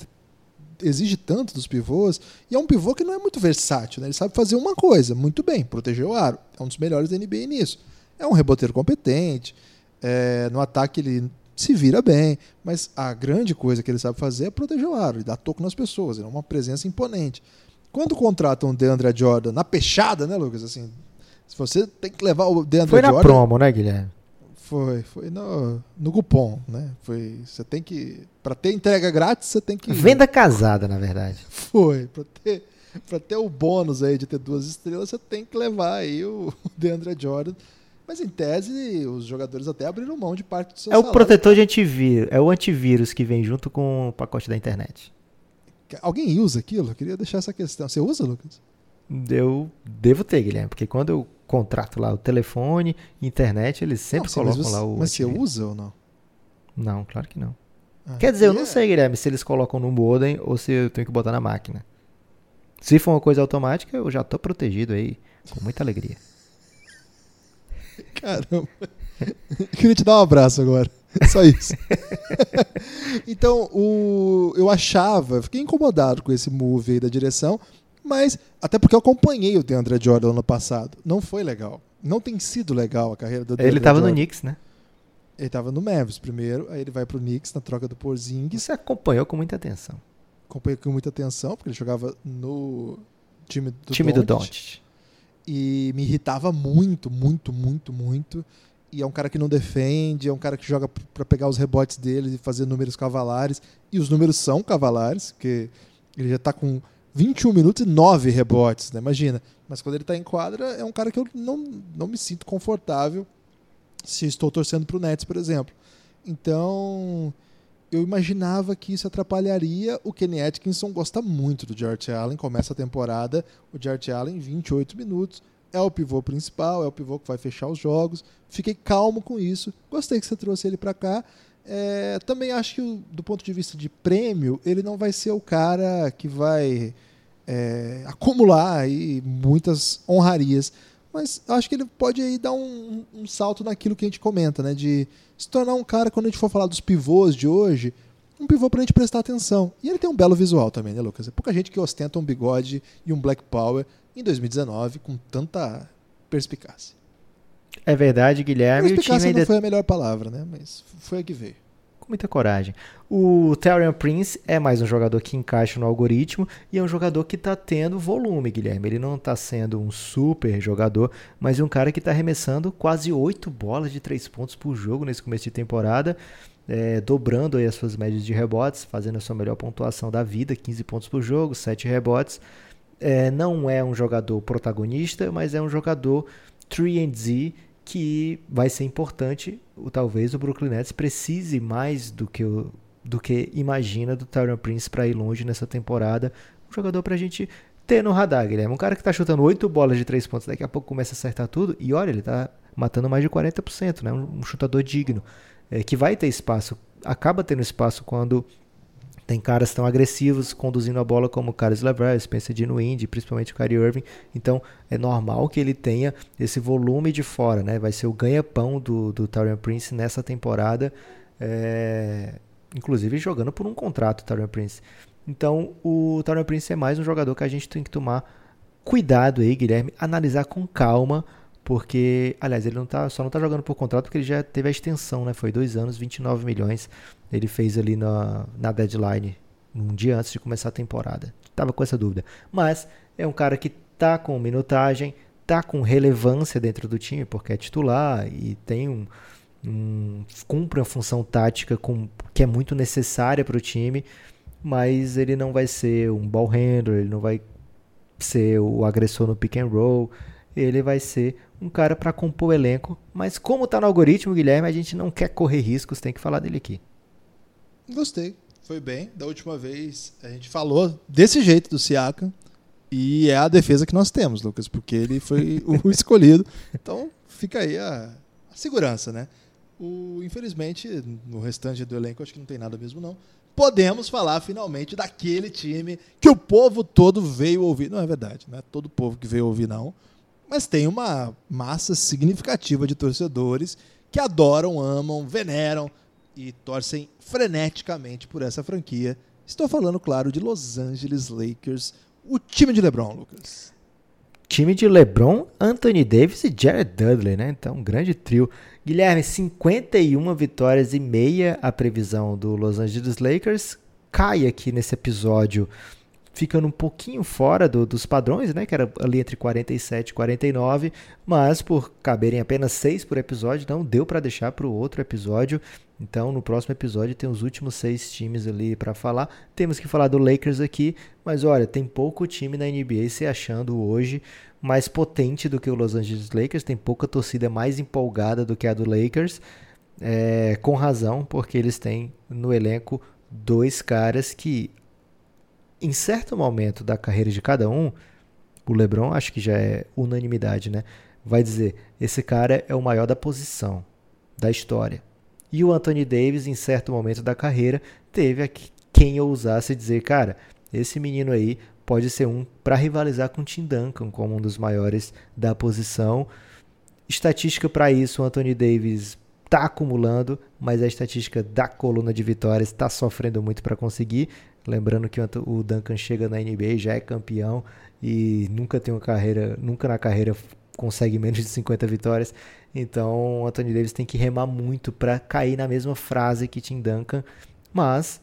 exige tanto dos pivôs, e é um pivô que não é muito versátil, né? ele sabe fazer uma coisa muito bem, proteger o aro, é um dos melhores da NBA nisso. É um reboteiro competente, é, no ataque ele se vira bem, mas a grande coisa que ele sabe fazer é proteger o aro e dar toco nas pessoas, ele é uma presença imponente. Quando contratam o DeAndre Jordan na peixada, né, Lucas? Assim, se você tem que levar o DeAndre Foi na Jordan, promo, né, Guilherme? Foi, foi no, no cupom, né? Foi, você tem que para ter entrega grátis, você tem que Venda casada, na verdade. Foi, para ter para ter o bônus aí de ter duas estrelas, você tem que levar aí o DeAndre Jordan. Mas em tese, os jogadores até abriram mão de parte do seu É o protetor de antivírus, é o antivírus que vem junto com o pacote da internet. Alguém usa aquilo? Eu queria deixar essa questão. Você usa, Lucas? Eu devo ter, Guilherme, porque quando eu contrato lá o telefone, internet, eles sempre não, colocam você, lá o. Mas você usa ou não? Não, claro que não. Ah, Quer dizer, eu não é... sei, Guilherme, se eles colocam no modem ou se eu tenho que botar na máquina. Se for uma coisa automática, eu já tô protegido aí, com muita alegria. Caramba. Queria te dar um abraço agora. Só isso. então, o, eu achava, fiquei incomodado com esse move aí da direção, mas, até porque eu acompanhei o DeAndre Jordan ano passado. Não foi legal. Não tem sido legal a carreira do DeAndre Ele estava no Knicks, né? Ele estava no Mavis primeiro, aí ele vai pro Knicks na troca do Porzingis. Você acompanhou com muita atenção. Acompanhei com muita atenção, porque ele jogava no time do time Doncic, do Doncic. E me irritava muito, muito, muito, muito. E é um cara que não defende, é um cara que joga para pegar os rebotes dele e fazer números cavalares. E os números são cavalares, porque ele já está com 21 minutos e 9 rebotes, né? Imagina. Mas quando ele está em quadra, é um cara que eu não, não me sinto confortável se estou torcendo para o Nets, por exemplo. Então, eu imaginava que isso atrapalharia. O Kenny Atkinson gosta muito do Jarrett Allen. Começa a temporada, o Jarrett Allen 28 minutos. É o pivô principal, é o pivô que vai fechar os jogos. Fiquei calmo com isso. Gostei que você trouxe ele para cá. É, também acho que, do ponto de vista de prêmio, ele não vai ser o cara que vai é, acumular aí muitas honrarias. Mas acho que ele pode aí dar um, um, salto naquilo que a gente comenta, né? De se tornar um cara, quando a gente for falar dos pivôs de hoje, um pivô pra gente prestar atenção. E ele tem um belo visual também, né, Lucas? É pouca gente que ostenta um bigode e um black power em 2019 com tanta perspicácia. É verdade, Guilherme. Perspicácia ainda... não foi a melhor palavra, né? Mas foi a que veio muita coragem. O Tyrion Prince é mais um jogador que encaixa no algoritmo e é um jogador que está tendo volume, Guilherme. Ele não está sendo um super jogador, mas um cara que está arremessando quase 8 bolas de 3 pontos por jogo nesse começo de temporada, é, dobrando aí as suas médias de rebotes, fazendo a sua melhor pontuação da vida, 15 pontos por jogo, 7 rebotes. É, não é um jogador protagonista, mas é um jogador 3D que vai ser importante, talvez o Brooklyn Nets precise mais do que, o, do que imagina do Tyron Prince para ir longe nessa temporada. Um jogador para a gente ter no radar, Guilherme. Um cara que está chutando 8 bolas de 3 pontos, daqui a pouco começa a acertar tudo, e olha, ele está matando mais de 40%, né? um, um chutador digno, é, que vai ter espaço, acaba tendo espaço quando tem caras tão agressivos conduzindo a bola como o Carlos LeVar, Spencer Dinwiddie, principalmente o Kyrie Irving. Então é normal que ele tenha esse volume de fora, né? Vai ser o ganha-pão do, do Tyrion Prince nessa temporada, é... inclusive jogando por um contrato, Tyrion Prince. Então o Tyrion Prince é mais um jogador que a gente tem que tomar cuidado aí, Guilherme, analisar com calma porque, aliás, ele não tá, só não está jogando por contrato porque ele já teve a extensão, né? Foi dois anos, 29 milhões. Ele fez ali na, na deadline, um dia antes de começar a temporada. Tava com essa dúvida. Mas é um cara que tá com minutagem, tá com relevância dentro do time, porque é titular e tem um, um cumpre uma função tática com, que é muito necessária para o time, mas ele não vai ser um ball handler, ele não vai ser o agressor no pick and roll, ele vai ser um cara para compor o elenco, mas como está no algoritmo, Guilherme, a gente não quer correr riscos, tem que falar dele aqui. Gostei, foi bem. Da última vez a gente falou desse jeito do Siakam e é a defesa que nós temos, Lucas, porque ele foi o escolhido. Então fica aí a, a segurança, né? O, infelizmente, no restante do elenco, acho que não tem nada mesmo, não. Podemos falar finalmente daquele time que o povo todo veio ouvir. Não é verdade, não é todo o povo que veio ouvir, não mas tem uma massa significativa de torcedores que adoram, amam, veneram e torcem freneticamente por essa franquia. Estou falando, claro, de Los Angeles Lakers, o time de LeBron, Lucas. Time de LeBron, Anthony Davis e Jared Dudley, né? Então, um grande trio. Guilherme, 51 vitórias e meia a previsão do Los Angeles Lakers. Cai aqui nesse episódio ficando um pouquinho fora do, dos padrões, né? Que era ali entre 47 e 49, mas por caberem apenas seis por episódio, então deu para deixar para o outro episódio. Então no próximo episódio tem os últimos seis times ali para falar. Temos que falar do Lakers aqui, mas olha, tem pouco time na NBA se achando hoje mais potente do que o Los Angeles Lakers, tem pouca torcida mais empolgada do que a do Lakers. É, com razão, porque eles têm no elenco dois caras que em certo momento da carreira de cada um, o LeBron, acho que já é unanimidade, né? Vai dizer: esse cara é o maior da posição, da história. E o Anthony Davis, em certo momento da carreira, teve quem ousasse dizer: cara, esse menino aí pode ser um para rivalizar com o Tim Duncan como um dos maiores da posição. Estatística para isso, o Anthony Davis está acumulando, mas a estatística da coluna de vitórias está sofrendo muito para conseguir. Lembrando que o Duncan chega na NBA, já é campeão e nunca tem uma carreira, nunca na carreira consegue menos de 50 vitórias. Então, o Anthony Davis tem que remar muito para cair na mesma frase que Tim Duncan, mas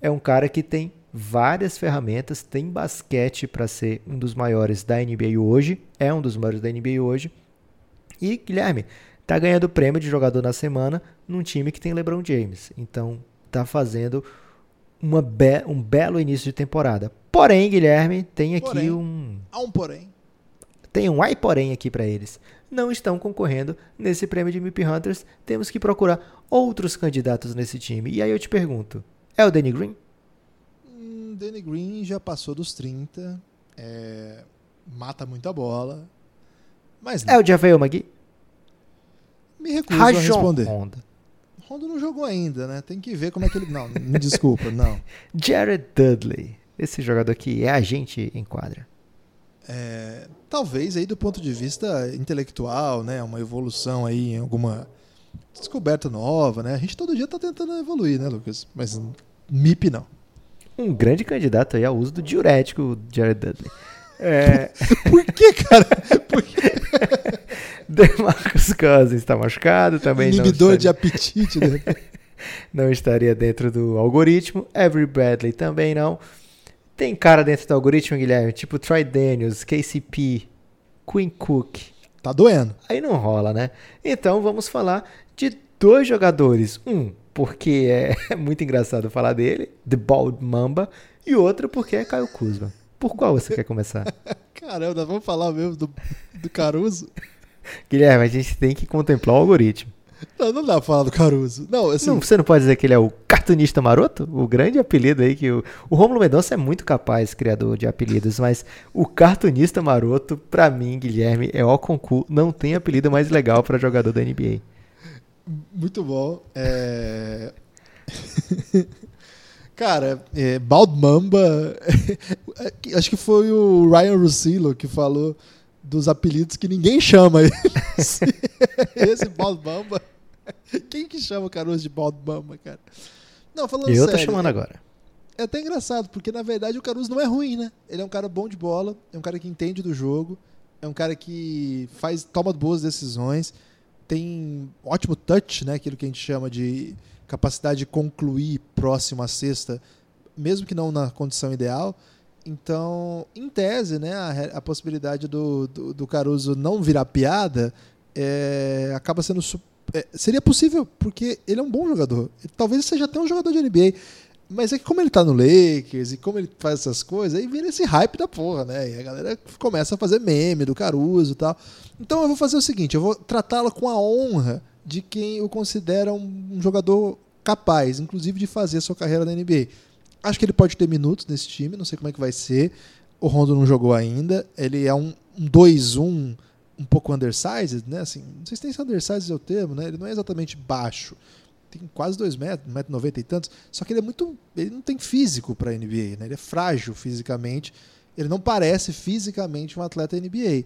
é um cara que tem várias ferramentas, tem basquete para ser um dos maiores da NBA hoje, é um dos maiores da NBA hoje. E Guilherme tá ganhando prêmio de jogador na semana num time que tem LeBron James. Então, tá fazendo uma be um belo início de temporada. Porém, Guilherme, tem aqui porém, um. Há um porém. Tem um ai porém aqui para eles. não estão concorrendo nesse prêmio de MIP Hunters. Temos que procurar outros candidatos nesse time. E aí eu te pergunto: é o Danny Green? Hum, Danny Green já passou dos 30, é, mata muita bola. Mas não. É o Javel McGee? me recuso a Rajon responder. Honda. Rondo não jogou ainda, né? Tem que ver como é que ele. Não, me desculpa, não. Jared Dudley. Esse jogador aqui é agente em quadra. É, talvez aí do ponto de vista intelectual, né? Uma evolução aí em alguma descoberta nova, né? A gente todo dia tá tentando evoluir, né, Lucas? Mas MIP não. Um grande candidato aí ao uso do diurético, Jared Dudley. É, Por que, cara? Por que? DeMarcus Cousins está machucado também. não Inibidor de apetite, né? não estaria dentro do algoritmo. Avery Bradley também não. Tem cara dentro do algoritmo, Guilherme, tipo Troy Daniels, KCP, Quinn Cook. Tá doendo. Aí não rola, né? Então vamos falar de dois jogadores. Um, porque é muito engraçado falar dele, The Bald Mamba, e outro porque é Caio Kuzma. Por qual você quer começar? Caramba, vamos falar mesmo do, do Caruso? Guilherme, a gente tem que contemplar o algoritmo. Não, não dá pra falar do Caruso. Não, assim, Não, você não pode dizer que ele é o cartunista maroto? O grande apelido aí que o, o Romulo Mendonça é muito capaz, criador de apelidos, mas o cartunista maroto, pra mim, Guilherme, é o concurso. Não tem apelido mais legal pra jogador da NBA. Muito bom. É... Cara, é, Bald Mamba. acho que foi o Ryan Russillo que falou dos apelidos que ninguém chama ele. Esse Bald Mamba. Quem que chama o Caruso de Bald Mamba, cara? Não, falando Eu tô sério. chamando agora. É até engraçado, porque na verdade o Caruso não é ruim, né? Ele é um cara bom de bola, é um cara que entende do jogo, é um cara que faz, toma boas decisões, tem ótimo touch, né? Aquilo que a gente chama de capacidade de concluir próximo à cesta, mesmo que não na condição ideal. Então, em tese, né, a, a possibilidade do, do, do Caruso não virar piada é, acaba sendo. é, seria possível, porque ele é um bom jogador. Talvez seja até um jogador de NBA. Mas é que como ele tá no Lakers e como ele faz essas coisas, aí vira esse hype da porra, né? E a galera começa a fazer meme do Caruso e tal. Então eu vou fazer o seguinte, eu vou tratá-lo com a honra de quem o considera um, um jogador capaz, inclusive de fazer a sua carreira na NBA. Acho que ele pode ter minutos nesse time, não sei como é que vai ser. O Rondo não jogou ainda. Ele é um, um 2-1 um pouco undersized, né? Assim, não sei se tem undersized é o termo, né? Ele não é exatamente baixo. Tem quase 2 metros, 1,90m e tantos. Só que ele é muito. Ele não tem físico para NBA, né? Ele é frágil fisicamente. Ele não parece fisicamente um atleta NBA.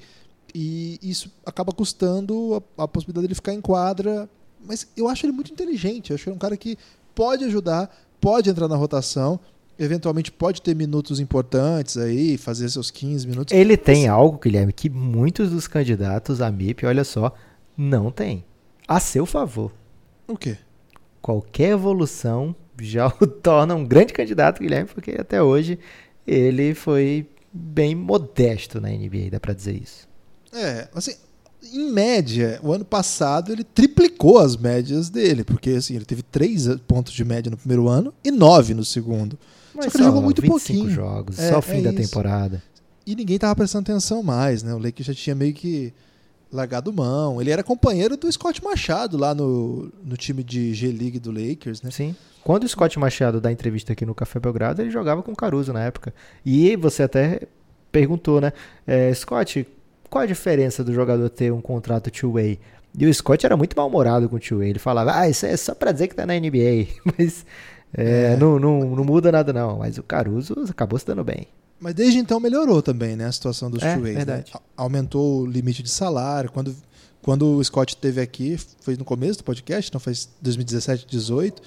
E isso acaba custando a, a possibilidade dele ficar em quadra. Mas eu acho ele muito inteligente. Eu acho que é um cara que pode ajudar, pode entrar na rotação, eventualmente pode ter minutos importantes aí, fazer seus 15 minutos. Ele tem algo, Guilherme, que muitos dos candidatos a MIP, olha só, não tem. A seu favor. O quê? Qualquer evolução já o torna um grande candidato, Guilherme, porque até hoje ele foi bem modesto na NBA, dá pra dizer isso. É, assim, em média, o ano passado ele triplicou as médias dele, porque assim, ele teve 3 pontos de média no primeiro ano e 9 no segundo. Mas Só que ele só jogou muito 25 pouquinho. jogos, É, só o fim é da isso. temporada. E ninguém tava prestando atenção mais, né? O Lakers já tinha meio que largado mão. Ele era companheiro do Scott Machado lá no, no time de G-League do Lakers, né? Sim. Quando o Scott Machado dá entrevista aqui no Café Belgrado, ele jogava com o Caruso na época. E você até perguntou, né? é, Scott, qual a diferença do jogador ter um contrato two-way? E o Scott era muito mal-humorado com o two-way. Ele falava, ah, isso é só pra dizer que tá na NBA. Mas é, É. Não, não, não muda nada, não. Mas o Caruso acabou se dando bem. Mas desde então melhorou também, né? A situação dos É, two-ways, né? Aumentou o limite de salário. Quando, quando o Scott esteve aqui, foi no começo do podcast, então foi 2017, 18.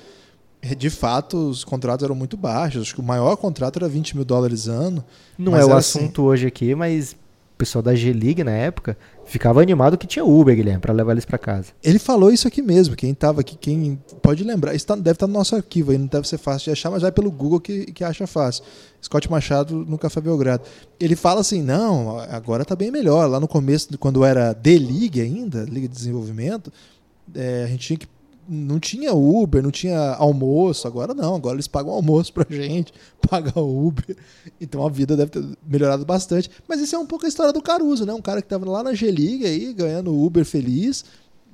De fato, os contratos eram muito baixos. Acho que o maior contrato era 20 mil dólares ano. Não é o era assim. assunto hoje aqui, mas pessoal da G-League na época ficava animado que tinha Uber, Guilherme, pra levar eles pra casa. Ele falou isso aqui mesmo. Quem estava aqui, quem pode lembrar, isso tá- deve estar no nosso arquivo aí, não deve ser fácil de achar, mas vai pelo Google que, que acha fácil. Scott Machado no Café Belgrado. Ele fala assim: não, agora tá bem melhor. Lá no começo, quando era D-League ainda, Liga de Desenvolvimento, é, a gente tinha que não tinha Uber, não tinha almoço, agora não, agora eles pagam almoço pra gente, pagam Uber. Então a vida deve ter melhorado bastante. Mas isso é um pouco a história do Caruso, né? Um cara que tava lá na G-League aí, ganhando Uber feliz,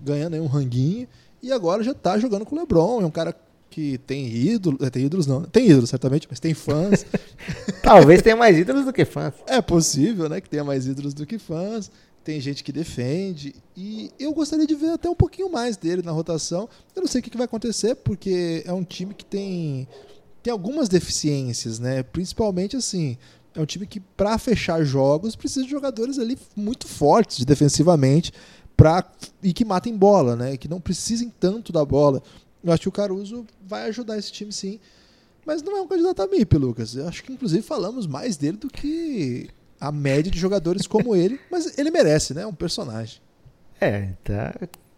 ganhando aí um ranguinho, e agora já tá jogando com o LeBron. É um cara que tem ídolos, tem ídolos não, tem ídolos certamente, mas tem fãs. Talvez tenha mais ídolos do que fãs. É possível, né, que tenha mais ídolos do que fãs tem gente que defende. E eu gostaria de ver até um pouquinho mais dele na rotação. Eu não sei o que vai acontecer, porque é um time que tem, tem algumas deficiências, né? Principalmente assim. É um time que, para fechar jogos, precisa de jogadores ali muito fortes defensivamente pra, e que matem bola, né? Que não precisem tanto da bola. Eu acho que o Caruso vai ajudar esse time sim. Mas não é um candidato a MIP, Lucas. Eu acho que, inclusive, falamos mais dele do que a média de jogadores como ele, mas ele merece, né? Um personagem. É, tá.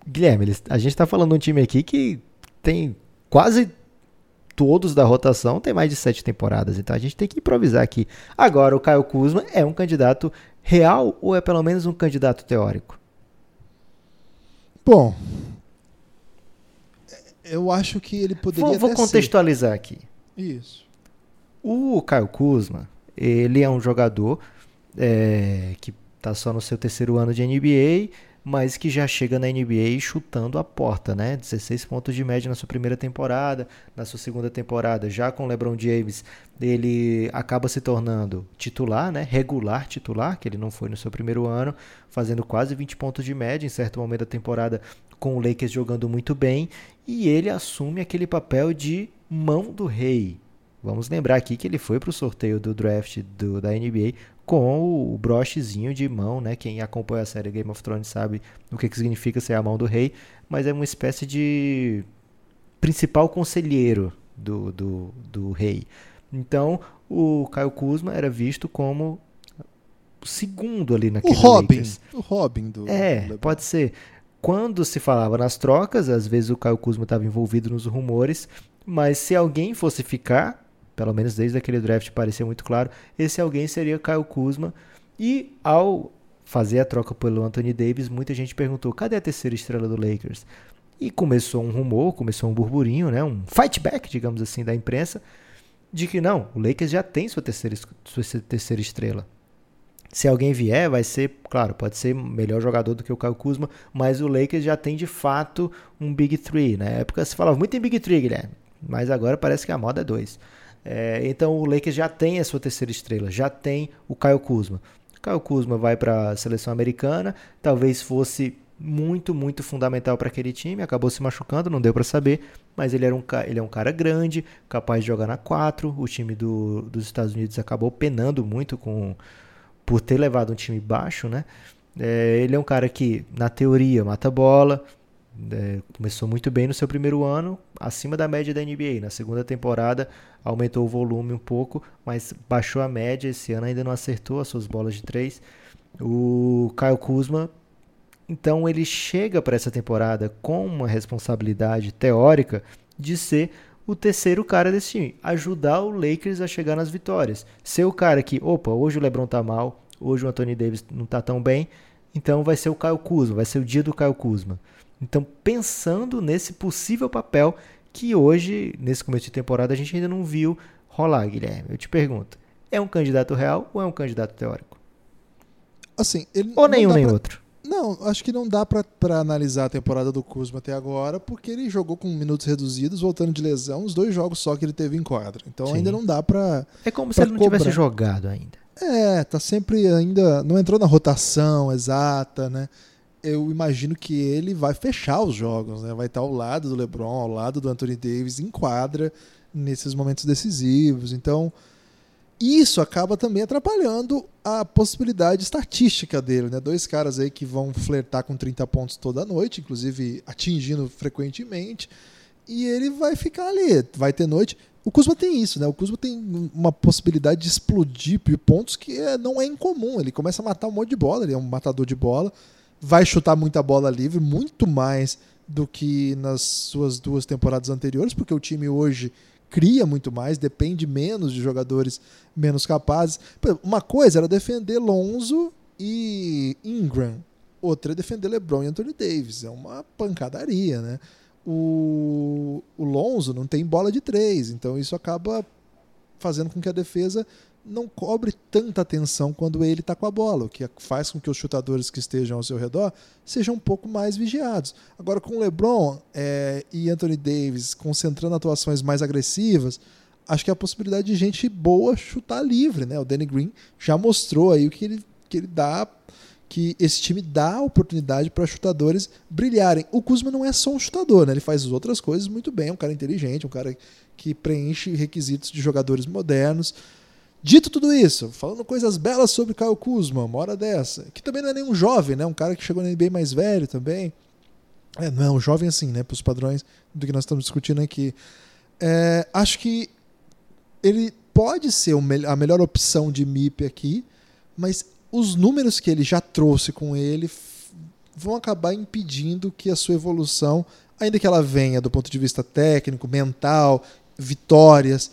Guilherme, a gente tá falando de um time aqui que tem quase todos da rotação tem mais de sete temporadas, então a gente tem que improvisar aqui. Agora, o Caio Kuzma é um candidato real ou é pelo menos um candidato teórico? Bom, eu acho que ele poderia. Vou, vou contextualizar ser. aqui. Isso. O Caio Kuzma, ele é um jogador é, que está só no seu terceiro ano de NBA, mas que já chega na NBA chutando a porta, né? 16 pontos de média na sua primeira temporada, na sua segunda temporada, já com LeBron James, ele acaba se tornando titular, né? Regular titular, que ele não foi no seu primeiro ano, fazendo quase 20 pontos de média em certo momento da temporada, com o Lakers jogando muito bem, e ele assume aquele papel de mão do rei. Vamos lembrar aqui que ele foi para o sorteio do draft do, da NBA com o brochezinho de mão, né? Quem acompanha a série Game of Thrones sabe o que, que significa ser a mão do rei, mas é uma espécie de principal conselheiro do, do, do rei. Então, o Caio Kuzma era visto como o segundo ali naquele O Robin, Lakers. o Robin do É, pode ser. Quando se falava nas trocas, às vezes o Caio Kuzma estava envolvido nos rumores, mas se alguém fosse ficar, pelo menos desde aquele draft parecia muito claro, esse alguém seria Kyle Kuzma. E ao fazer a troca pelo Anthony Davis, muita gente perguntou: cadê a terceira estrela do Lakers? E começou um rumor, começou um burburinho, né, um fight back, digamos assim, da imprensa, de que não, o Lakers já tem sua terceira, sua terceira estrela. Se alguém vier, vai ser, claro, pode ser melhor jogador do que o Kyle Kuzma, mas o Lakers já tem de fato um Big Three. Na época se falava muito em Big Three, Guilherme, mas agora parece que a moda é dois. É, então o Lakers já tem a sua terceira estrela, já tem o Caio Kuzma. O Caio Kuzma vai para a seleção americana, talvez fosse muito, muito fundamental para aquele time, acabou se machucando, não deu para saber, mas ele, era um, ele é um cara grande, capaz de jogar na 4, o time do, dos Estados Unidos acabou penando muito com por ter levado um time baixo, né? É, ele é um cara que, na teoria, mata bola, é, começou muito bem no seu primeiro ano, acima da média da NBA. Na segunda temporada aumentou o volume um pouco, mas baixou a média. Esse ano ainda não acertou as suas bolas de três. O Kyle Kuzma, então ele chega para essa temporada com uma responsabilidade teórica de ser o terceiro cara desse time, ajudar o Lakers a chegar nas vitórias. Ser o cara que, opa, hoje o LeBron tá mal, hoje o Anthony Davis não tá tão bem, então vai ser o Kyle Kuzma, vai ser o dia do Kyle Kuzma. Então, pensando nesse possível papel que hoje, nesse começo de temporada, a gente ainda não viu rolar, Guilherme. Eu te pergunto, é um candidato real ou é um candidato teórico? Assim, ou nenhum nem pra... outro? Não, acho que não dá para analisar a temporada do Kuzma até agora, porque ele jogou com minutos reduzidos, voltando de lesão, os dois jogos só que ele teve em quadra. Então Sim. ainda não dá para É como se ele não cobrar. tivesse jogado ainda. É, tá sempre ainda não entrou na rotação exata, né? Eu imagino que ele vai fechar os jogos, né? Vai estar ao lado do LeBron, ao lado do Anthony Davis, em quadra nesses momentos decisivos. Então, isso acaba também atrapalhando a possibilidade estatística dele, né? Dois caras aí que vão flertar com 30 pontos toda noite, inclusive atingindo frequentemente, e ele vai ficar ali, vai ter noite. O Kuzma tem isso, né? O Kuzma tem uma possibilidade de explodir pontos que é, não é incomum. Ele começa a matar um monte de bola, ele é um matador de bola vai chutar muita bola livre, muito mais do que nas suas duas temporadas anteriores, porque o time hoje cria muito mais, depende menos de jogadores menos capazes. Uma coisa era defender Lonzo e Ingram, outra é defender LeBron e Anthony Davis. É uma pancadaria, né? o, o Lonzo não tem bola de três, então isso acaba fazendo com que a defesa não cobre tanta atenção quando ele está com a bola, o que faz com que os chutadores que estejam ao seu redor sejam um pouco mais vigiados. Agora, com o LeBron é, e Anthony Davis concentrando atuações mais agressivas, acho que a possibilidade de gente boa chutar livre. Né? O Danny Green já mostrou aí o que ele, que ele dá que esse time dá oportunidade para chutadores brilharem. O Kuzma não é só um chutador, né? ele faz outras coisas muito bem, é um cara inteligente, um cara que preenche requisitos de jogadores modernos. Dito tudo isso, falando coisas belas sobre Kyle Kuzma, uma hora dessa, que também não é nenhum jovem, né? Um cara que chegou na NBA mais velho também. É, não é um jovem assim, né? Para os padrões do que nós estamos discutindo aqui. É, acho que ele pode ser a melhor opção de MIP aqui, mas os números que ele já trouxe com ele vão acabar impedindo que a sua evolução, ainda que ela venha do ponto de vista técnico, mental, vitórias,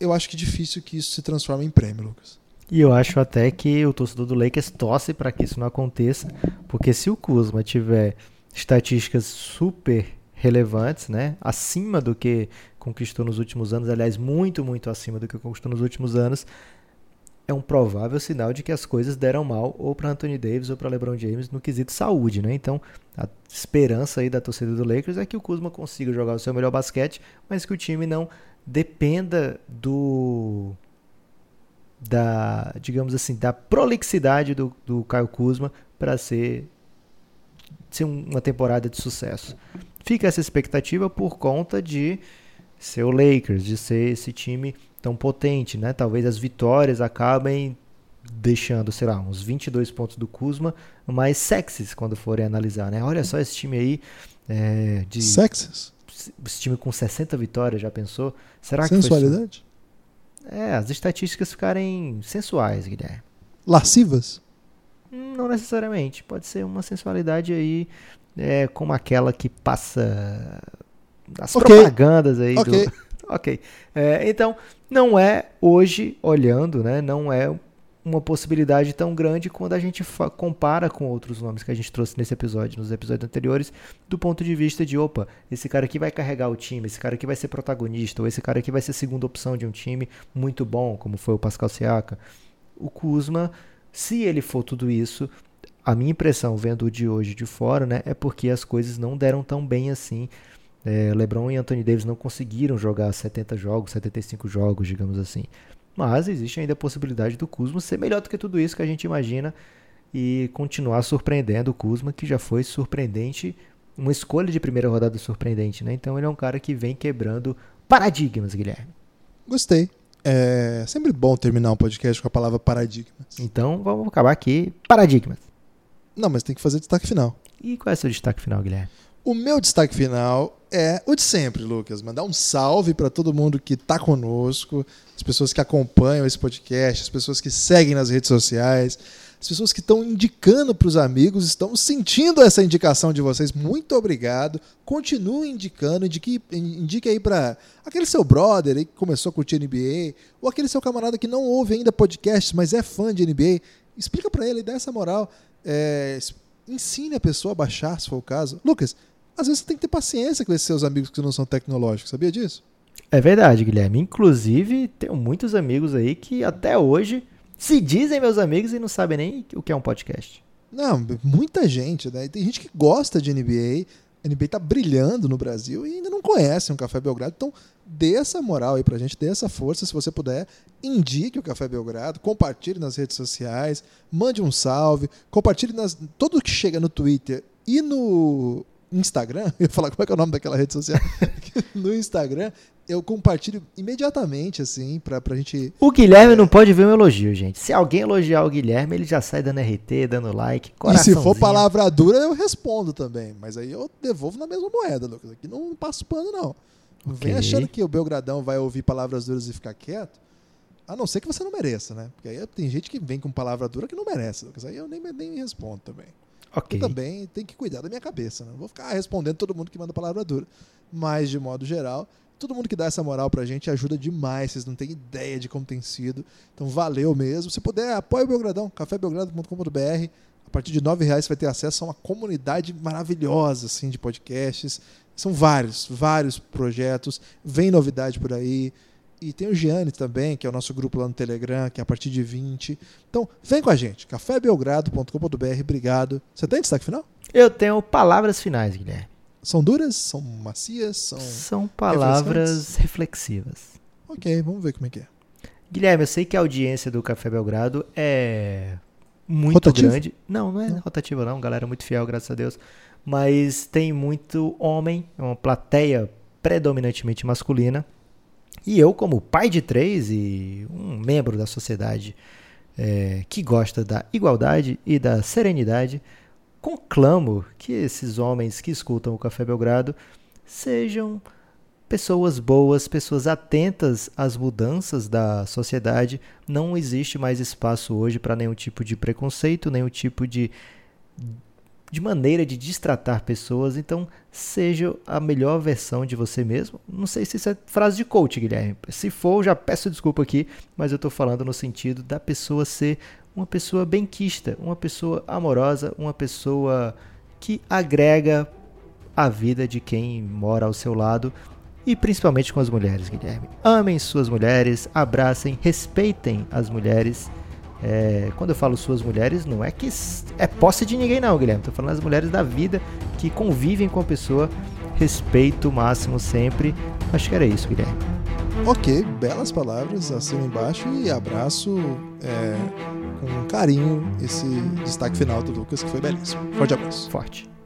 eu acho que é difícil que isso se transforme em prêmio, Lucas. E eu acho até que o torcedor do Lakers torce para que isso não aconteça, porque se o Kuzma tiver estatísticas super relevantes, né, acima do que conquistou nos últimos anos, aliás, muito, muito acima do que conquistou nos últimos anos, é um provável sinal de que as coisas deram mal ou para Anthony Davis ou para LeBron James no quesito saúde, né? Então, a esperança aí da torcida do Lakers é que o Kuzma consiga jogar o seu melhor basquete, mas que o time não dependa do da, digamos assim, da prolixidade do, do Caio Kuzma para ser, ser uma temporada de sucesso. Fica essa expectativa por conta de ser o Lakers, de ser esse time tão potente, né? Talvez as vitórias acabem deixando, sei lá, uns 22 pontos do Kuzma mais sexys quando forem analisar, né? Olha só esse time aí é, de... Sexys? Esse time com 60 vitórias, já pensou? Será Sensualidade? que foi... É, as estatísticas ficarem sensuais, Guilherme. Lascivas? Hum, não necessariamente. Pode ser uma sensualidade aí, é, como aquela que passa as okay. propagandas aí okay. do. ok. É, então, não é hoje, olhando, né? Não é uma possibilidade tão grande quando a gente compara com outros nomes que a gente trouxe nesse episódio, nos episódios anteriores, do ponto de vista de, opa, esse cara aqui vai carregar o time, esse cara aqui vai ser protagonista, ou esse cara aqui vai ser segunda opção de um time muito bom, como foi o Pascal Siaka. O Kuzma, se ele for tudo isso, a minha impressão, vendo o de hoje de fora, né, é porque as coisas não deram tão bem assim. É, LeBron e Anthony Davis não conseguiram jogar 70 jogos, 75 jogos, digamos assim. Mas existe ainda a possibilidade do Kuzma ser melhor do que tudo isso que a gente imagina e continuar surpreendendo o Kuzma, que já foi surpreendente, uma escolha de primeira rodada surpreendente, né? Então ele é um cara que vem quebrando paradigmas, Guilherme. Gostei. É sempre bom terminar um podcast com a palavra paradigmas. Então vamos acabar aqui. Paradigmas. Não, mas tem que fazer destaque final. E qual é o seu destaque final, Guilherme? O meu destaque final é o de sempre, Lucas. Mandar um salve para todo mundo que está conosco, as pessoas que acompanham esse podcast, as pessoas que seguem nas redes sociais, as pessoas que estão indicando para os amigos, estão sentindo essa indicação de vocês. Muito obrigado. Continue indicando, indique, indique aí para aquele seu brother aí que começou a curtir NBA, ou aquele seu camarada que não ouve ainda podcasts, mas é fã de NBA. Explica para ele, dá essa moral. É, ensine a pessoa a baixar, se for o caso. Lucas, às vezes você tem que ter paciência com esses seus amigos que não são tecnológicos, sabia disso? É verdade, Guilherme. Inclusive, tenho muitos amigos aí que até hoje se dizem meus amigos e não sabem nem o que é um podcast. Não, muita gente, né? Tem gente que gosta de NBA, a NBA tá brilhando no Brasil e ainda não conhece um Café Belgrado. Então, dê essa moral aí pra gente, dê essa força, se você puder. Indique o Café Belgrado, compartilhe nas redes sociais, mande um salve, compartilhe nas. Tudo que chega no Twitter e no Instagram, eu ia falar como é que é o nome daquela rede social. no Instagram, eu compartilho imediatamente, assim, pra, pra gente. O Guilherme é... não pode ver um elogio, gente. Se alguém elogiar o Guilherme, ele já sai dando RT, dando like. E se for palavra dura, eu respondo também. Mas aí eu devolvo na mesma moeda, Lucas. Aqui não passo pano, não. Não okay. vem achando que o Belgradão vai ouvir palavras duras e ficar quieto. A não ser que você não mereça, né? Porque aí tem gente que vem com palavra dura que não merece, Lucas. Aí eu nem, nem respondo também. Ok. Eu também tenho que cuidar da minha cabeça, né? Não vou ficar respondendo todo mundo que manda palavra dura. Mas, de modo geral, todo mundo que dá essa moral pra gente ajuda demais. Vocês não têm ideia de como tem sido. Então, valeu mesmo. Se puder, apoie o Belgradão, cafébelgrado.com.br. A partir de R$ reais você vai ter acesso a uma comunidade maravilhosa assim, de podcasts. São vários, vários projetos. Vem novidade por aí. E tem o Gianni também, que é o nosso grupo lá no Telegram, que é a partir de 20. Então, vem com a gente. cafébelgrado.com.br. Obrigado. Você tem destaque final? Eu tenho palavras finais, Guilherme. São duras? São macias? São. São palavras reflexivas. Ok, vamos ver como é que é. Guilherme, eu sei que a audiência do Café Belgrado é muito grande. Não, não é Não. rotativa não, galera muito fiel, graças a Deus. Mas tem muito homem, é uma plateia predominantemente masculina. E eu, como pai de três e um membro da sociedade é, que gosta da igualdade e da serenidade, conclamo que esses homens que escutam o Café Belgrado sejam pessoas boas, pessoas atentas às mudanças da sociedade. Não existe mais espaço hoje para nenhum tipo de preconceito, nenhum tipo de, de maneira de destratar pessoas. Então, seja a melhor versão de você mesmo. Não sei se isso é frase de coach, Guilherme. Se for, já peço desculpa aqui, mas eu estou falando no sentido da pessoa ser uma pessoa benquista, uma pessoa amorosa, uma pessoa que agrega a vida de quem mora ao seu lado e principalmente com as mulheres, Guilherme. Amem suas mulheres, abracem, respeitem as mulheres. É, quando eu falo suas mulheres, não é que é posse de ninguém, não, Guilherme. Tô falando das mulheres da vida que convivem com a pessoa. Respeito máximo sempre. Acho que era isso, Guilherme. Ok, belas palavras acima embaixo e abraço é, com carinho esse destaque final do Lucas, que foi belíssimo. Forte abraço. Forte.